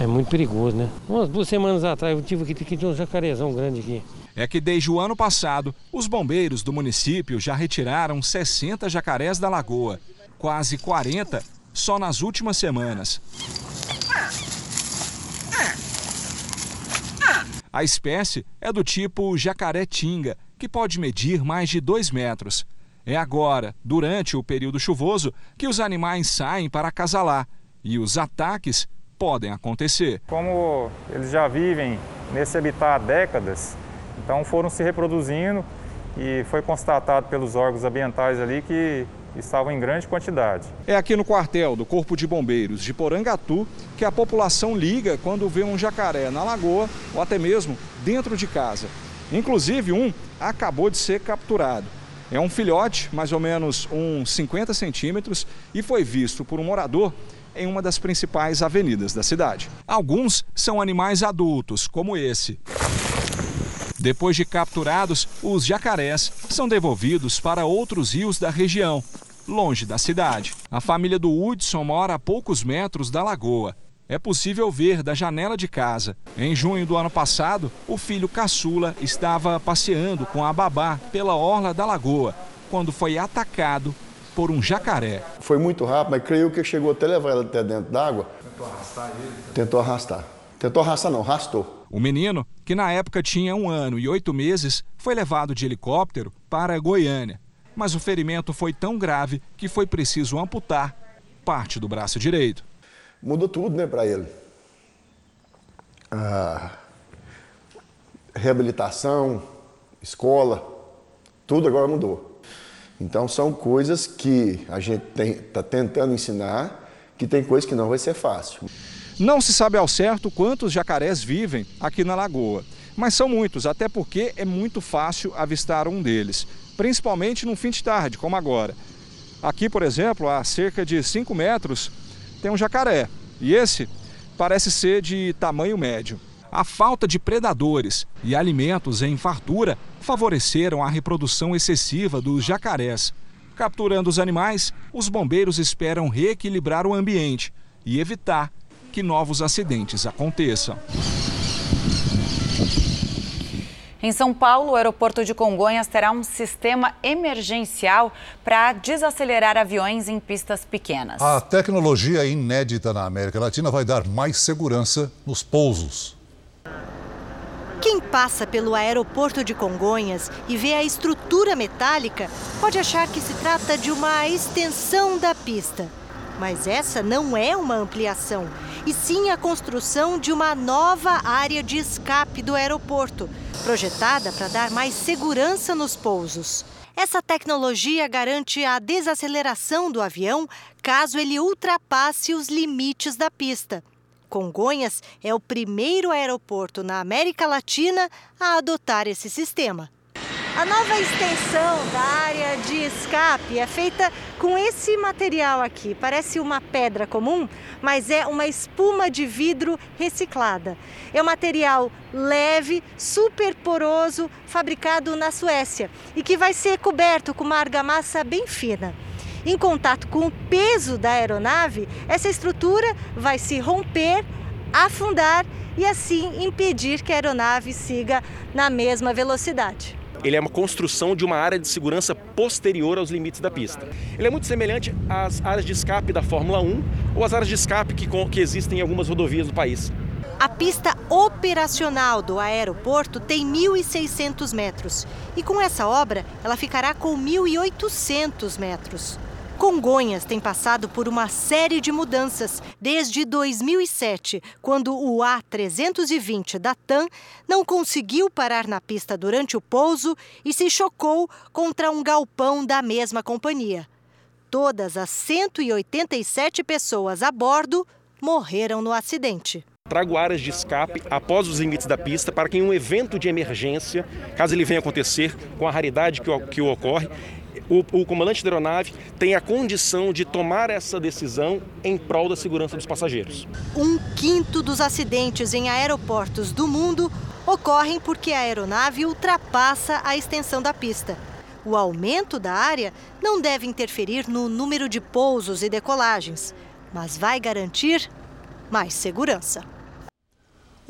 É muito perigoso, né? Umas duas semanas atrás eu tive aqui, tinha um jacarezão grande aqui. É que desde o ano passado, os bombeiros do município já retiraram 60 jacarés da lagoa. Quase 40 só nas últimas semanas. A espécie é do tipo jacaré-tinga, que pode medir mais de 2 metros. É agora, durante o período chuvoso, que os animais saem para acasalar e os ataques podem acontecer. Como eles já vivem nesse habitat há décadas, então foram se reproduzindo e foi constatado pelos órgãos ambientais ali que estavam em grande quantidade. É aqui no quartel do Corpo de Bombeiros de Porangatu que a população liga quando vê um jacaré na lagoa ou até mesmo dentro de casa. Inclusive, um acabou de ser capturado. É um filhote, mais ou menos uns 50 centímetros, e foi visto por um morador em uma das principais avenidas da cidade. Alguns são animais adultos, como esse. Depois de capturados, os jacarés são devolvidos para outros rios da região, longe da cidade. A família do Hudson mora a poucos metros da lagoa. É possível ver da janela de casa. Em junho do ano passado, o filho caçula estava passeando com a babá pela orla da lagoa, quando foi atacado por um jacaré. Foi muito rápido, mas creio que chegou até levar ela até dentro d'água. Tentou arrastar ele? Tentou arrastar. Tentou arrastar não, arrastou. O menino, que na época tinha um ano e oito meses, foi levado de helicóptero para Goiânia. Mas o ferimento foi tão grave que foi preciso amputar parte do braço direito. Mudou tudo, né, para ele. A reabilitação, escola, tudo agora mudou. Então são coisas que a gente está tentando ensinar, que tem coisas que não vai ser fácil. Não se sabe ao certo quantos jacarés vivem aqui na lagoa, mas são muitos, até porque é muito fácil avistar um deles, principalmente no fim de tarde, como agora. Aqui, por exemplo, a cerca de 5 metros, tem um jacaré, e esse parece ser de tamanho médio. A falta de predadores e alimentos em fartura favoreceram a reprodução excessiva dos jacarés. Capturando os animais, os bombeiros esperam reequilibrar o ambiente e evitar que novos acidentes aconteçam. Em São Paulo, o aeroporto de Congonhas terá um sistema emergencial para desacelerar aviões em pistas pequenas. A tecnologia inédita na América Latina vai dar mais segurança nos pousos. Quem passa pelo aeroporto de Congonhas e vê a estrutura metálica pode achar que se trata de uma extensão da pista. Mas essa não é uma ampliação, e sim a construção de uma nova área de escape do aeroporto, projetada para dar mais segurança nos pousos. Essa tecnologia garante a desaceleração do avião caso ele ultrapasse os limites da pista. Congonhas é o primeiro aeroporto na América Latina a adotar esse sistema. A nova extensão da área de escape é feita com esse material aqui. Parece uma pedra comum, mas é uma espuma de vidro reciclada. É um material leve, super poroso, fabricado na Suécia e que vai ser coberto com uma argamassa bem fina. Em contato com o peso da aeronave, essa estrutura vai se romper, afundar e assim impedir que a aeronave siga na mesma velocidade ele é uma construção de uma área de segurança posterior aos limites da pista. Ele é muito semelhante às áreas de escape da Fórmula 1 ou às áreas de escape que, que existem em algumas rodovias do país. A pista operacional do aeroporto tem 1.600 metros e com essa obra ela ficará com 1.800 metros. Congonhas tem passado por uma série de mudanças desde 2007, quando o A320 da TAM não conseguiu parar na pista durante o pouso e se chocou contra um galpão da mesma companhia. Todas as 187 pessoas a bordo morreram no acidente trago áreas de escape após os limites da pista para que em um evento de emergência, caso ele venha acontecer com a raridade que, que ocorre, o, o comandante da aeronave tem a condição de tomar essa decisão em prol da segurança dos passageiros. Um quinto dos acidentes em aeroportos do mundo ocorrem porque a aeronave ultrapassa a extensão da pista. O aumento da área não deve interferir no número de pousos e decolagens, mas vai garantir mais segurança.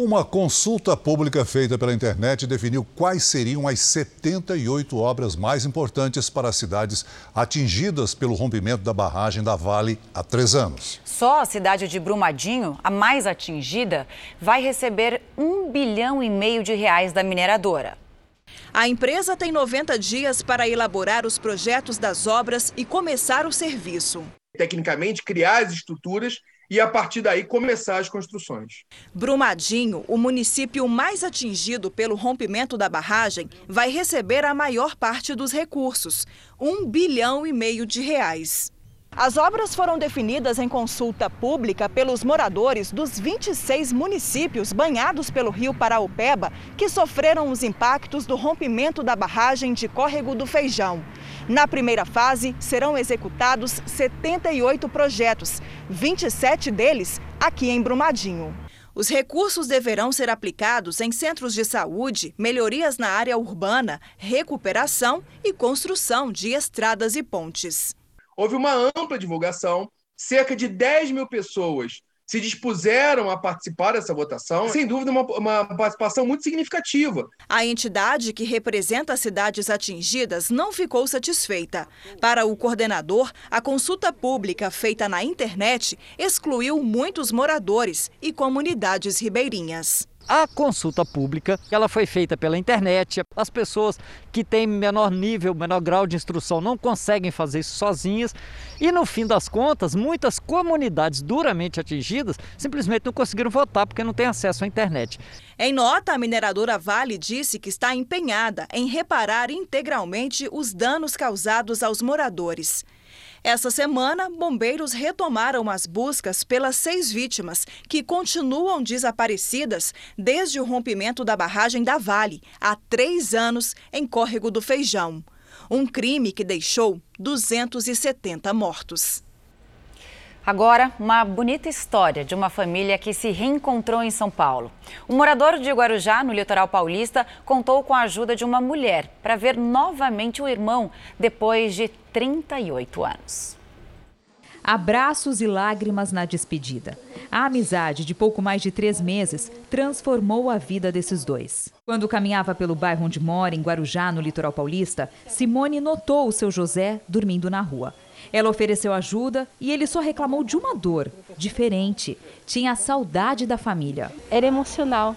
Uma consulta pública feita pela internet definiu quais seriam as 78 obras mais importantes para as cidades atingidas pelo rompimento da barragem da Vale há três anos. Só a cidade de Brumadinho, a mais atingida, vai receber um bilhão e meio de reais da mineradora. A empresa tem 90 dias para elaborar os projetos das obras e começar o serviço. Tecnicamente, criar as estruturas e a partir daí começar as construções. Brumadinho, o município mais atingido pelo rompimento da barragem, vai receber a maior parte dos recursos, um bilhão e meio de reais. As obras foram definidas em consulta pública pelos moradores dos 26 municípios banhados pelo rio Paraupeba que sofreram os impactos do rompimento da barragem de Córrego do Feijão. Na primeira fase, serão executados 78 projetos, 27 deles aqui em Brumadinho. Os recursos deverão ser aplicados em centros de saúde, melhorias na área urbana, recuperação e construção de estradas e pontes. Houve uma ampla divulgação, cerca de 10 mil pessoas se dispuseram a participar dessa votação, sem dúvida, uma, uma, participação muito significativa. A entidade que representa as cidades atingidas não ficou satisfeita. Para o coordenador, a consulta pública feita na internet excluiu muitos moradores e comunidades ribeirinhas. A consulta pública, ela foi feita pela internet. As pessoas que têm menor nível, menor grau de instrução não conseguem fazer isso sozinhas. E no fim das contas, muitas comunidades duramente atingidas simplesmente não conseguiram votar porque não têm acesso à internet. Em nota, a mineradora Vale disse que está empenhada em reparar integralmente os danos causados aos moradores. Essa semana, bombeiros retomaram as buscas pelas seis vítimas que continuam desaparecidas desde o rompimento da barragem da Vale, há três anos, em Córrego do Feijão. Um crime que deixou 270 mortos. Agora, uma bonita história de uma família que se reencontrou em São Paulo. Um morador de Guarujá, no litoral paulista, contou com a ajuda de uma mulher para ver novamente o irmão depois de 38 anos. Abraços e lágrimas na despedida. A amizade de pouco mais de três meses transformou a vida desses dois. Quando caminhava pelo bairro onde mora, em Guarujá, no litoral paulista, Simone notou o seu José dormindo na rua. Ela ofereceu ajuda e ele só reclamou de uma dor diferente. Tinha saudade da família. Era emocional.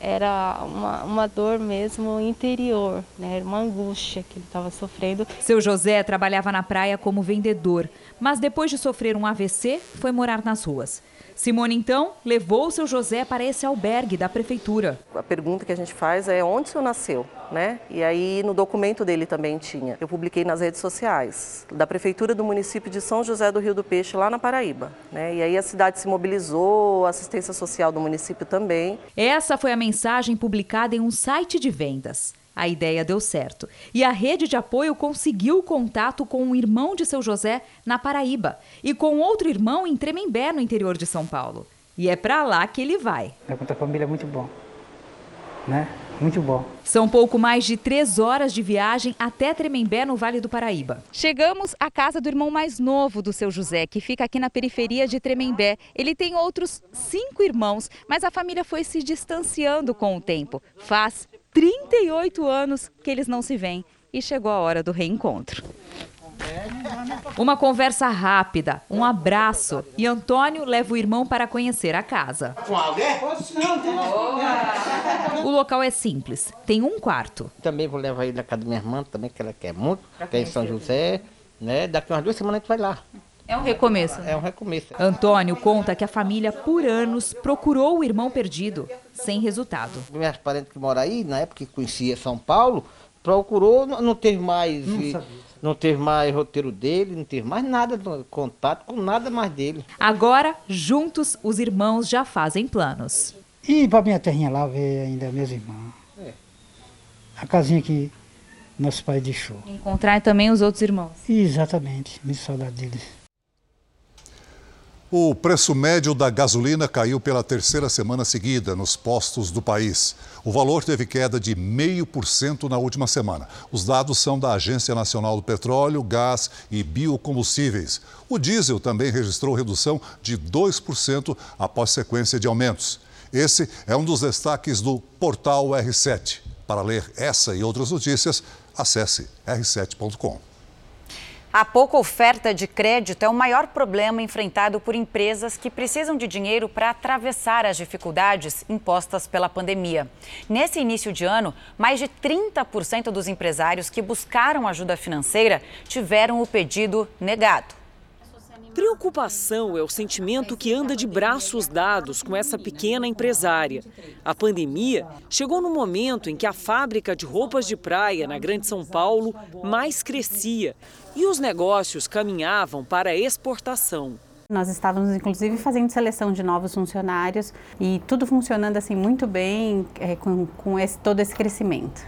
Era uma, uma dor mesmo interior, né? Era uma angústia que ele estava sofrendo. Seu José trabalhava na praia como vendedor, mas depois de sofrer um AVC, foi morar nas ruas. Simone, então, levou seu José para esse albergue da prefeitura. A pergunta que a gente faz é onde o senhor nasceu? Né? E aí no documento dele também tinha. Eu publiquei nas redes sociais da prefeitura do município de São José do Rio do Peixe, lá na Paraíba. Né? E aí a cidade se mobilizou, a assistência social do município também. Essa foi a mensagem publicada em um site de vendas. A ideia deu certo. E a rede de apoio conseguiu contato com um irmão de seu José na Paraíba e com outro irmão em Tremembé, no interior de São Paulo. E é para lá que ele vai. É contra a família é muito bom. Né? Muito bom. São pouco mais de três horas de viagem até Tremembé, no Vale do Paraíba. Chegamos à casa do irmão mais novo do seu José, que fica aqui na periferia de Tremembé. Ele tem outros cinco irmãos, mas a família foi se distanciando com o tempo. Faz 38 anos que eles não se veem e chegou a hora do reencontro. Uma conversa rápida, um abraço e Antônio leva o irmão para conhecer a casa. O local é simples, tem um quarto. Também vou levar ele na casa da minha irmã, também que ela quer muito, que é em São José, né? Daqui umas duas semanas a gente vai lá. É um recomeço. É um recomeço. Antônio conta que a família, por anos, procurou o irmão perdido, sem resultado. Minhas parentes que moram aí, na época que conhecia São Paulo, procurou, não teve mais. Não, não teve mais roteiro dele, não teve mais nada, contato com nada mais dele. Agora, juntos, os irmãos já fazem planos. E para minha terrinha lá ver ainda meus irmãos. É. A casinha que nosso pai deixou. Encontrar também os outros irmãos. Exatamente, me saudade deles. O preço médio da gasolina caiu pela terceira semana seguida nos postos do país. O valor teve queda de 0,5% na última semana. Os dados são da Agência Nacional do Petróleo, Gás e Biocombustíveis. O diesel também registrou redução de 2% após sequência de aumentos. Esse é um dos destaques do portal R7. Para ler essa e outras notícias, acesse r7.com. A pouca oferta de crédito é o maior problema enfrentado por empresas que precisam de dinheiro para atravessar as dificuldades impostas pela pandemia. Nesse início de ano, mais de 30% dos empresários que buscaram ajuda financeira tiveram o pedido negado. Preocupação é o sentimento que anda de braços dados com essa pequena empresária. A pandemia chegou no momento em que a fábrica de roupas de praia na Grande São Paulo mais crescia e os negócios caminhavam para a exportação. Nós estávamos, inclusive, fazendo seleção de novos funcionários e tudo funcionando assim muito bem é, com, com esse, todo esse crescimento.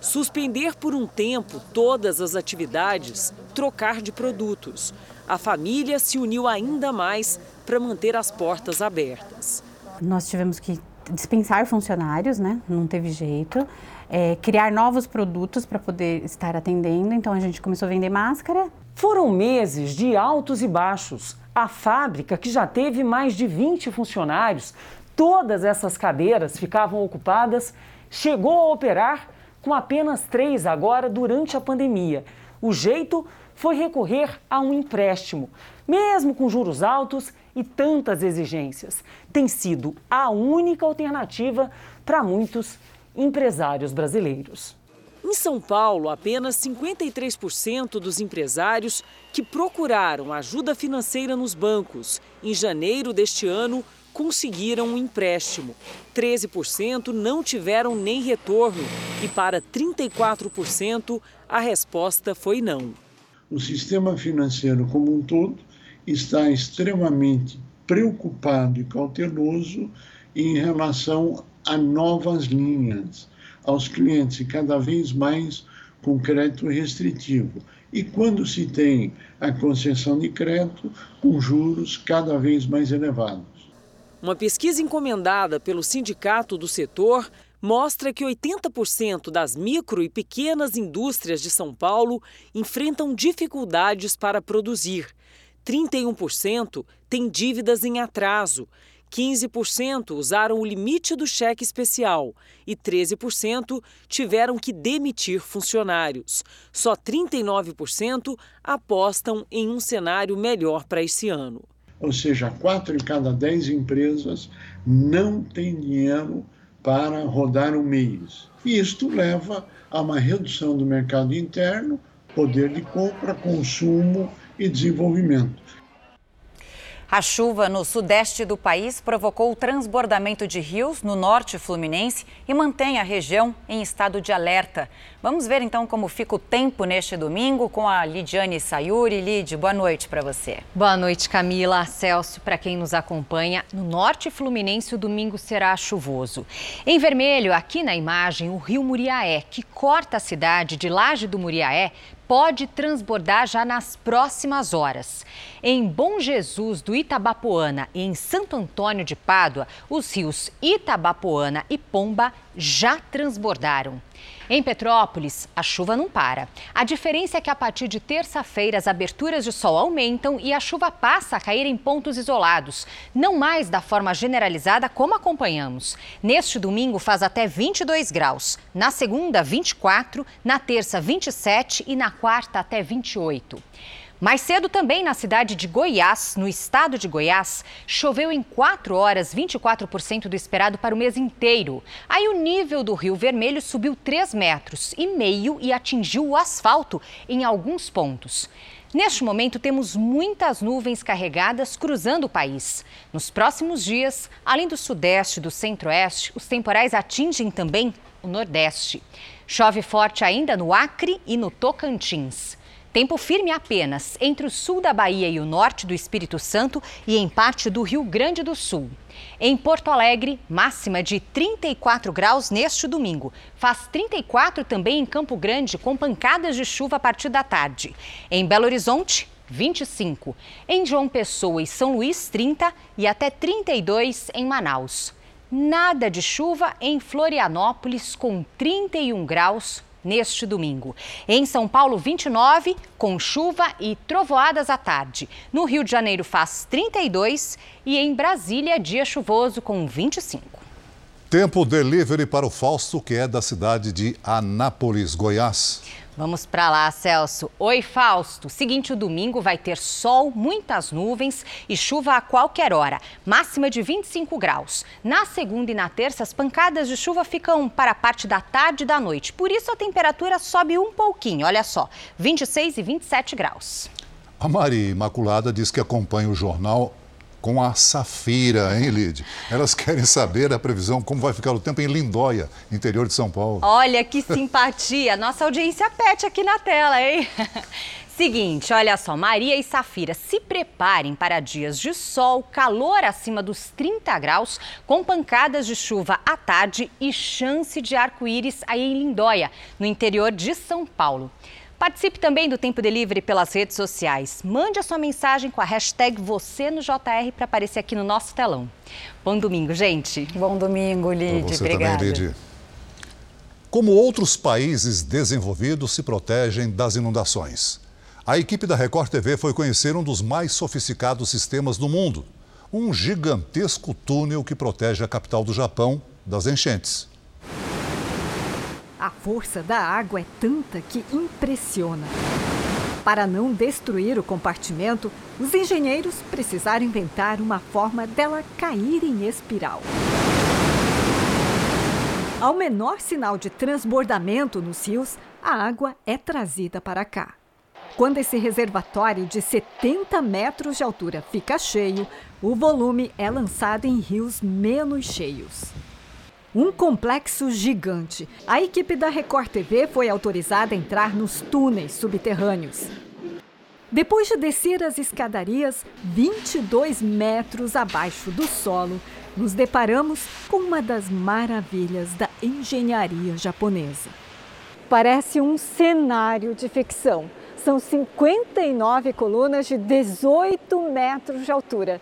Suspender por um tempo todas as atividades, trocar de produtos. A família se uniu ainda mais para manter as portas abertas. Nós tivemos que dispensar funcionários, né? Não teve jeito é, criar novos produtos para poder estar atendendo. Então a gente começou a vender máscara. Foram meses de altos e baixos. A fábrica, que já teve mais de 20 funcionários, todas essas cadeiras ficavam ocupadas, chegou a operar com apenas três agora durante a pandemia. O jeito foi recorrer a um empréstimo, mesmo com juros altos e tantas exigências. Tem sido a única alternativa para muitos empresários brasileiros. Em São Paulo, apenas 53% dos empresários que procuraram ajuda financeira nos bancos em janeiro deste ano conseguiram um empréstimo. 13% não tiveram nem retorno e para 34% a resposta foi não. O sistema financeiro como um todo está extremamente preocupado e cauteloso em relação a novas linhas aos clientes e cada vez mais com crédito restritivo. E quando se tem a concessão de crédito, com juros cada vez mais elevados. Uma pesquisa encomendada pelo sindicato do setor mostra que 80% das micro e pequenas indústrias de São Paulo enfrentam dificuldades para produzir. 31% têm dívidas em atraso 15% usaram o limite do cheque especial e 13% tiveram que demitir funcionários. Só 39% apostam em um cenário melhor para esse ano. Ou seja, quatro em cada dez empresas não têm dinheiro para rodar o mês. E isto leva a uma redução do mercado interno, poder de compra, consumo e desenvolvimento. A chuva no sudeste do país provocou o transbordamento de rios no norte fluminense e mantém a região em estado de alerta. Vamos ver então como fica o tempo neste domingo com a Lidiane Sayuri. Lid, boa noite para você. Boa noite, Camila. Celso, para quem nos acompanha, no norte fluminense o domingo será chuvoso. Em vermelho, aqui na imagem, o rio Muriaé, que corta a cidade de Laje do Muriaé, pode transbordar já nas próximas horas. Em Bom Jesus do Itabapoana e em Santo Antônio de Pádua, os rios Itabapoana e Pomba já transbordaram. Em Petrópolis, a chuva não para. A diferença é que a partir de terça-feira as aberturas de sol aumentam e a chuva passa a cair em pontos isolados, não mais da forma generalizada como acompanhamos. Neste domingo faz até 22 graus, na segunda 24, na terça 27 e na quarta até 28. Mais cedo também na cidade de Goiás, no estado de Goiás, choveu em 4 horas 24% do esperado para o mês inteiro. Aí o nível do Rio Vermelho subiu 3 metros e meio e atingiu o asfalto em alguns pontos. Neste momento, temos muitas nuvens carregadas cruzando o país. Nos próximos dias, além do sudeste e do centro-oeste, os temporais atingem também o nordeste. Chove forte ainda no Acre e no Tocantins. Tempo firme apenas entre o sul da Bahia e o norte do Espírito Santo e em parte do Rio Grande do Sul. Em Porto Alegre, máxima de 34 graus neste domingo. Faz 34 também em Campo Grande, com pancadas de chuva a partir da tarde. Em Belo Horizonte, 25. Em João Pessoa e São Luís, 30 e até 32 em Manaus. Nada de chuva em Florianópolis, com 31 graus neste domingo. Em São Paulo, 29, com chuva e trovoadas à tarde. No Rio de Janeiro faz 32 e em Brasília, dia chuvoso com 25. Tempo delivery para o Fausto, que é da cidade de Anápolis, Goiás. Vamos para lá, Celso. Oi, Fausto. Seguinte, o domingo vai ter sol, muitas nuvens e chuva a qualquer hora. Máxima de 25 graus. Na segunda e na terça, as pancadas de chuva ficam para a parte da tarde e da noite. Por isso, a temperatura sobe um pouquinho. Olha só, 26 e 27 graus. A Maria Imaculada diz que acompanha o jornal com a Safira, hein, Lid? Elas querem saber a previsão, como vai ficar o tempo em Lindóia, interior de São Paulo. Olha que simpatia! Nossa audiência pet aqui na tela, hein? Seguinte, olha só, Maria e Safira, se preparem para dias de sol, calor acima dos 30 graus, com pancadas de chuva à tarde e chance de arco-íris aí em Lindóia, no interior de São Paulo. Participe também do Tempo Delivery pelas redes sociais. Mande a sua mensagem com a hashtag você no JR para aparecer aqui no nosso telão. Bom domingo, gente. Bom domingo, Lid. Obrigada. também, Lid. Como outros países desenvolvidos se protegem das inundações. A equipe da Record TV foi conhecer um dos mais sofisticados sistemas do mundo. Um gigantesco túnel que protege a capital do Japão das enchentes. A força da água é tanta que impressiona. Para não destruir o compartimento, os engenheiros precisaram inventar uma forma dela cair em espiral. Ao menor sinal de transbordamento nos rios, a água é trazida para cá. Quando esse reservatório de 70 metros de altura fica cheio, o volume é lançado em rios menos cheios. Um complexo gigante. A equipe da Record TV foi autorizada a entrar nos túneis subterrâneos. Depois de descer as escadarias 22 metros abaixo do solo, nos deparamos com uma das maravilhas da engenharia japonesa. Parece um cenário de ficção. São 59 colunas de 18 metros de altura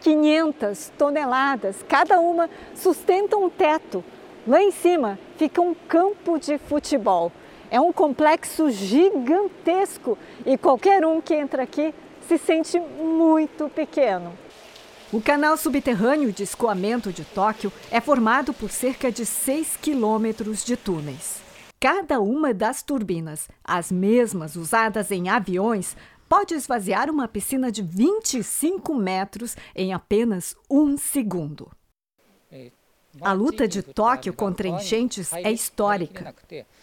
500 toneladas, cada uma sustenta um teto. Lá em cima fica um campo de futebol. É um complexo gigantesco e qualquer um que entra aqui se sente muito pequeno. O canal subterrâneo de escoamento de Tóquio é formado por cerca de 6 quilômetros de túneis. Cada uma das turbinas, as mesmas usadas em aviões, pode esvaziar uma piscina de 25 metros em apenas um segundo. A luta de Tóquio contra enchentes é histórica.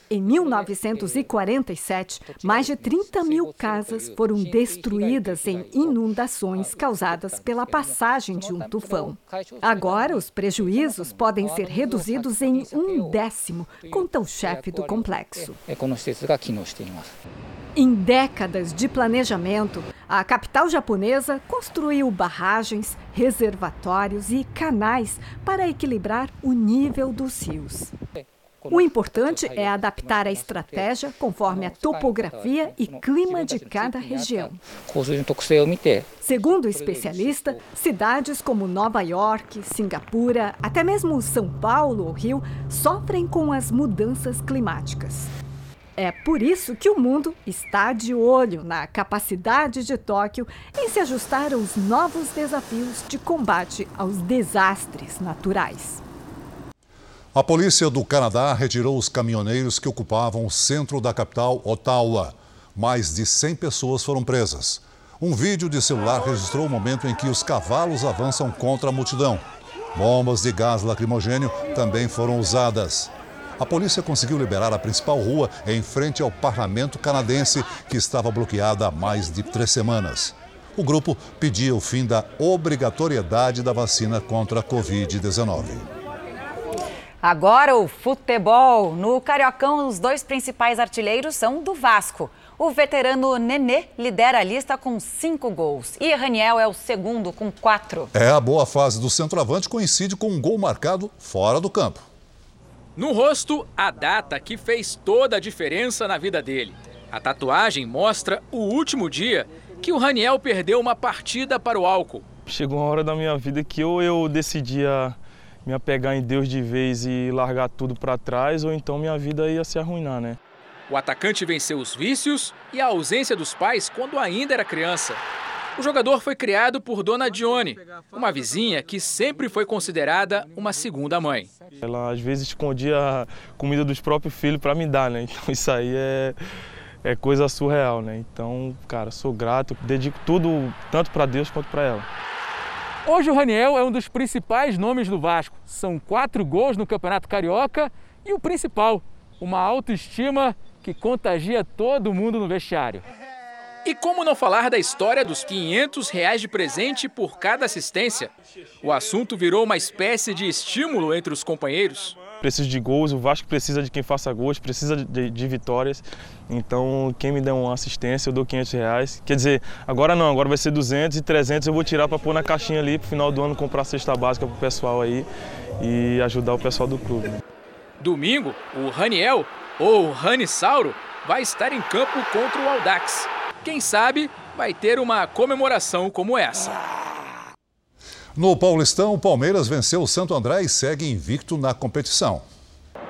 Em 1947, mais de 30 mil casas foram destruídas em inundações causadas pela passagem de um tufão. Agora, os prejuízos podem ser reduzidos em um décimo, conta o chefe do complexo. Em décadas de planejamento, a capital japonesa construiu barragens, reservatórios e canais para equilibrar o nível dos rios. O importante é adaptar a estratégia conforme a topografia e clima de cada região. Segundo o especialista, cidades como Nova York, Singapura, até mesmo São Paulo ou Rio sofrem com as mudanças climáticas. É por isso que o mundo está de olho na capacidade de Tóquio em se ajustar aos novos desafios de combate aos desastres naturais. A polícia do Canadá retirou os caminhoneiros que ocupavam o centro da capital, Ottawa. Mais de 100 pessoas foram presas. Um vídeo de celular registrou o momento em que os cavalos avançam contra a multidão. Bombas de gás lacrimogênio também foram usadas. A polícia conseguiu liberar a principal rua em frente ao parlamento canadense, que estava bloqueada há mais de três semanas. O grupo pedia o fim da obrigatoriedade da vacina contra a Covid-19. Agora o futebol. No Cariocão, os dois principais artilheiros são do Vasco. O veterano Nenê lidera a lista com cinco gols. E Raniel é o segundo com quatro. É, a boa fase do centroavante coincide com um gol marcado fora do campo. No rosto, a data que fez toda a diferença na vida dele. A tatuagem mostra o último dia que o Raniel perdeu uma partida para o álcool. Chegou uma hora da minha vida que ou eu decidia me apegar em Deus de vez e largar tudo para trás, ou então minha vida ia se arruinar, né? O atacante venceu os vícios e a ausência dos pais quando ainda era criança. O jogador foi criado por Dona Dione, uma vizinha que sempre foi considerada uma segunda mãe. Ela às vezes escondia a comida dos próprios filhos para me dar, né? Então isso aí é, é coisa surreal, né? Então, cara, sou grato, dedico tudo tanto para Deus quanto para ela. Hoje o Raniel é um dos principais nomes do Vasco. São quatro gols no Campeonato Carioca e o principal, uma autoestima que contagia todo mundo no vestiário. E como não falar da história dos 500 reais de presente por cada assistência? O assunto virou uma espécie de estímulo entre os companheiros. Preciso de gols, o Vasco precisa de quem faça gols, precisa de, de, vitórias. Então, quem me der uma assistência, eu dou 500 reais. Quer dizer, agora não, agora vai ser 200 e 300 eu vou tirar para pôr na caixinha ali para final do ano comprar cesta básica para o pessoal aí e ajudar o pessoal do clube. Domingo, o Raniel, ou Ranisauro, vai estar em campo contra o Aldax. Quem sabe vai ter uma comemoração como essa. No Paulistão, o Palmeiras venceu o Santo André e segue invicto na competição.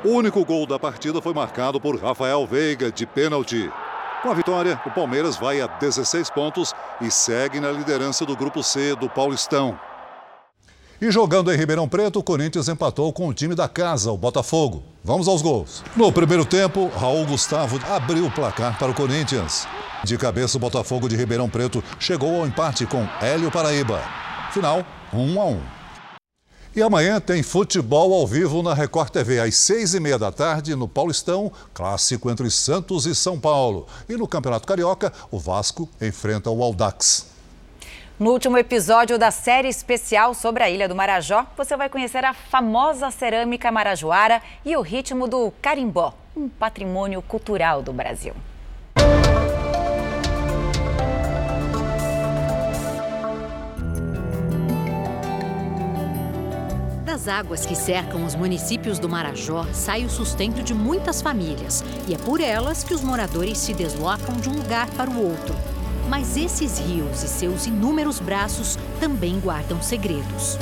O único gol da partida foi marcado por Rafael Veiga, de pênalti. Com a vitória, o Palmeiras vai a 16 pontos e segue na liderança do Grupo C do Paulistão. E jogando em Ribeirão Preto, o Corinthians empatou com o time da casa, o Botafogo. Vamos aos gols. No primeiro tempo, Raul Gustavo abriu o placar para o Corinthians. De cabeça, o Botafogo de Ribeirão Preto chegou ao empate com Hélio Paraíba. Final, 1 a 1. E amanhã tem futebol ao vivo na Record TV, às seis e meia da tarde, no Paulistão, clássico entre Santos e São Paulo. E no Campeonato Carioca, o Vasco enfrenta o Aldax. No último episódio da série especial sobre a Ilha do Marajó, você vai conhecer a famosa cerâmica marajoara e o ritmo do carimbó, um patrimônio cultural do Brasil. Das águas que cercam os municípios do Marajó sai o sustento de muitas famílias e é por elas que os moradores se deslocam de um lugar para o outro. Mas esses rios e seus inúmeros braços também guardam segredos.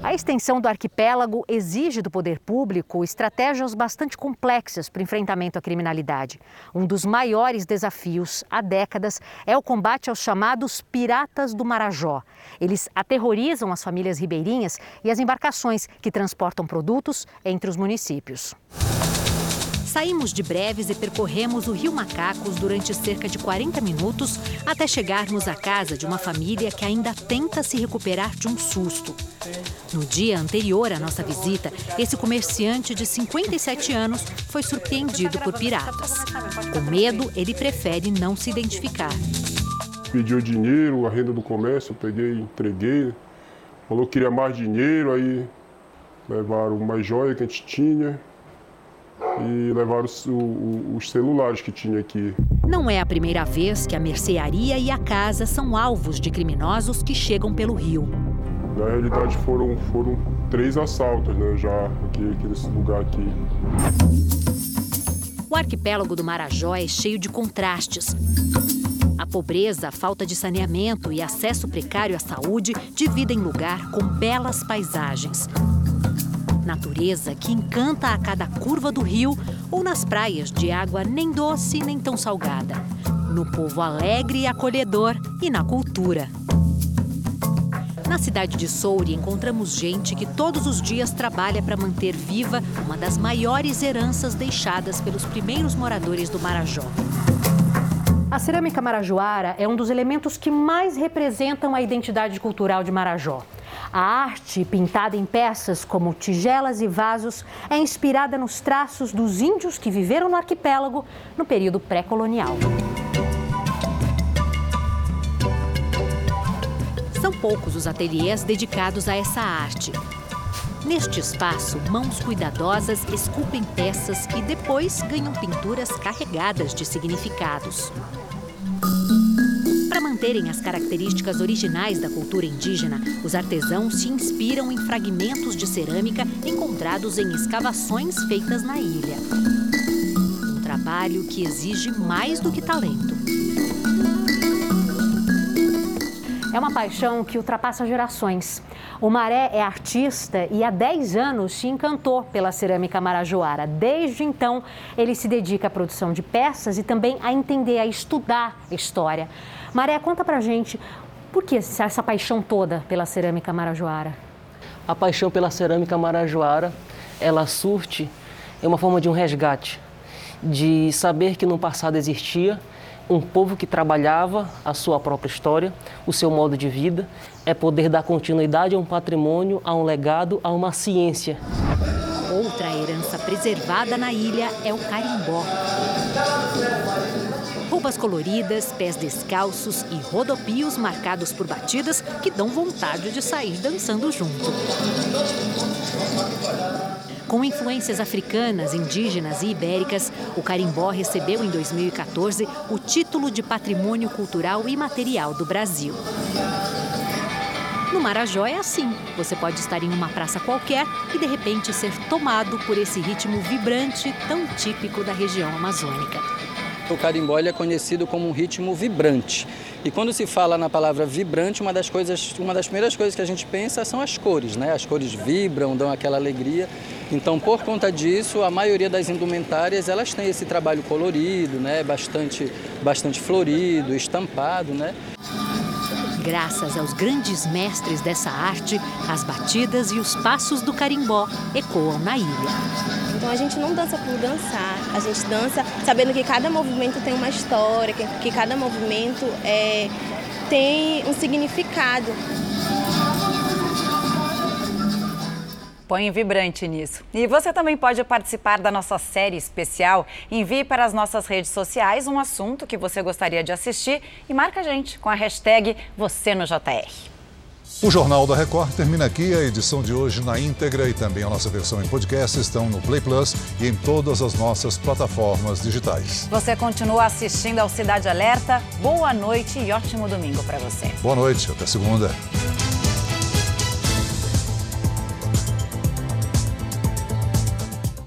A extensão do arquipélago exige do poder público estratégias bastante complexas para o enfrentamento à criminalidade. Um dos maiores desafios há décadas é o combate aos chamados piratas do Marajó. Eles aterrorizam as famílias ribeirinhas e as embarcações que transportam produtos entre os municípios. Saímos de Breves e percorremos o Rio Macacos durante cerca de 40 minutos até chegarmos à casa de uma família que ainda tenta se recuperar de um susto. No dia anterior à nossa visita, esse comerciante de 57 anos foi surpreendido por piratas. Com medo, ele prefere não se identificar. Pediu dinheiro, a renda do comércio, eu peguei, entreguei. Falou que queria mais dinheiro, aí levaram uma joia que a gente tinha e levaram os, os, celulares que tinha aqui. Não é a primeira vez que a mercearia e a casa são alvos de criminosos que chegam pelo rio. Na realidade foram, foram três assaltos, né, já aqui, aqui nesse lugar aqui. O arquipélago do Marajó é cheio de contrastes. A pobreza, a falta de saneamento e acesso precário à saúde dividem lugar com belas paisagens. Natureza que encanta a cada curva do rio ou nas praias de água nem doce nem tão salgada. No povo alegre e acolhedor e na cultura. Na cidade de Souri, encontramos gente que todos os dias trabalha para manter viva uma das maiores heranças deixadas pelos primeiros moradores do Marajó. A cerâmica marajoara é um dos elementos que mais representam a identidade cultural de Marajó. A arte, pintada em peças como tigelas e vasos, é inspirada nos traços dos índios que viveram no arquipélago no período pré-colonial. São poucos os ateliês dedicados a essa arte. Neste espaço, mãos cuidadosas esculpem peças e depois ganham pinturas carregadas de significados. Manterem as características originais da cultura indígena, os artesãos se inspiram em fragmentos de cerâmica encontrados em escavações feitas na ilha. Um trabalho que exige mais do que talento. É uma paixão que ultrapassa gerações. O Maré é artista e há 10 anos se encantou pela cerâmica marajoara. Desde então, ele se dedica à produção de peças e também a entender, a estudar história. Maré, conta pra gente por que essa paixão toda pela cerâmica marajoara? A paixão pela cerâmica marajoara, ela surte é uma forma de um resgate, de saber que no passado existia um povo que trabalhava a sua própria história, o seu modo de vida, é poder dar continuidade a um patrimônio, a um legado, a uma ciência. Outra herança preservada na ilha é o carimbó. Roupas coloridas, pés descalços e rodopios marcados por batidas que dão vontade de sair dançando junto. Com influências africanas, indígenas e ibéricas, o carimbó recebeu em 2014 o título de Patrimônio Cultural Imaterial do Brasil. No Marajó é assim: você pode estar em uma praça qualquer e de repente ser tomado por esse ritmo vibrante tão típico da região amazônica. O carimbó é conhecido como um ritmo vibrante. E quando se fala na palavra vibrante, uma das coisas, uma das primeiras coisas que a gente pensa são as cores, né? As cores vibram, dão aquela alegria. Então, por conta disso, a maioria das indumentárias elas têm esse trabalho colorido, né? Bastante, bastante florido, estampado, né? Graças aos grandes mestres dessa arte, as batidas e os passos do carimbó ecoam na ilha. Então a gente não dança por dançar, a gente dança sabendo que cada movimento tem uma história, que, cada movimento é, tem um significado. Põe vibrante nisso. E você também pode participar da nossa série especial. Envie para as nossas redes sociais um assunto que você gostaria de assistir e marca a gente com a hashtag Você no JR. O Jornal da Record termina aqui. A edição de hoje na íntegra e também a nossa versão em podcast estão no Play Plus e em todas as nossas plataformas digitais. Você continua assistindo ao Cidade Alerta. Boa noite e ótimo domingo para você. Boa noite, até segunda.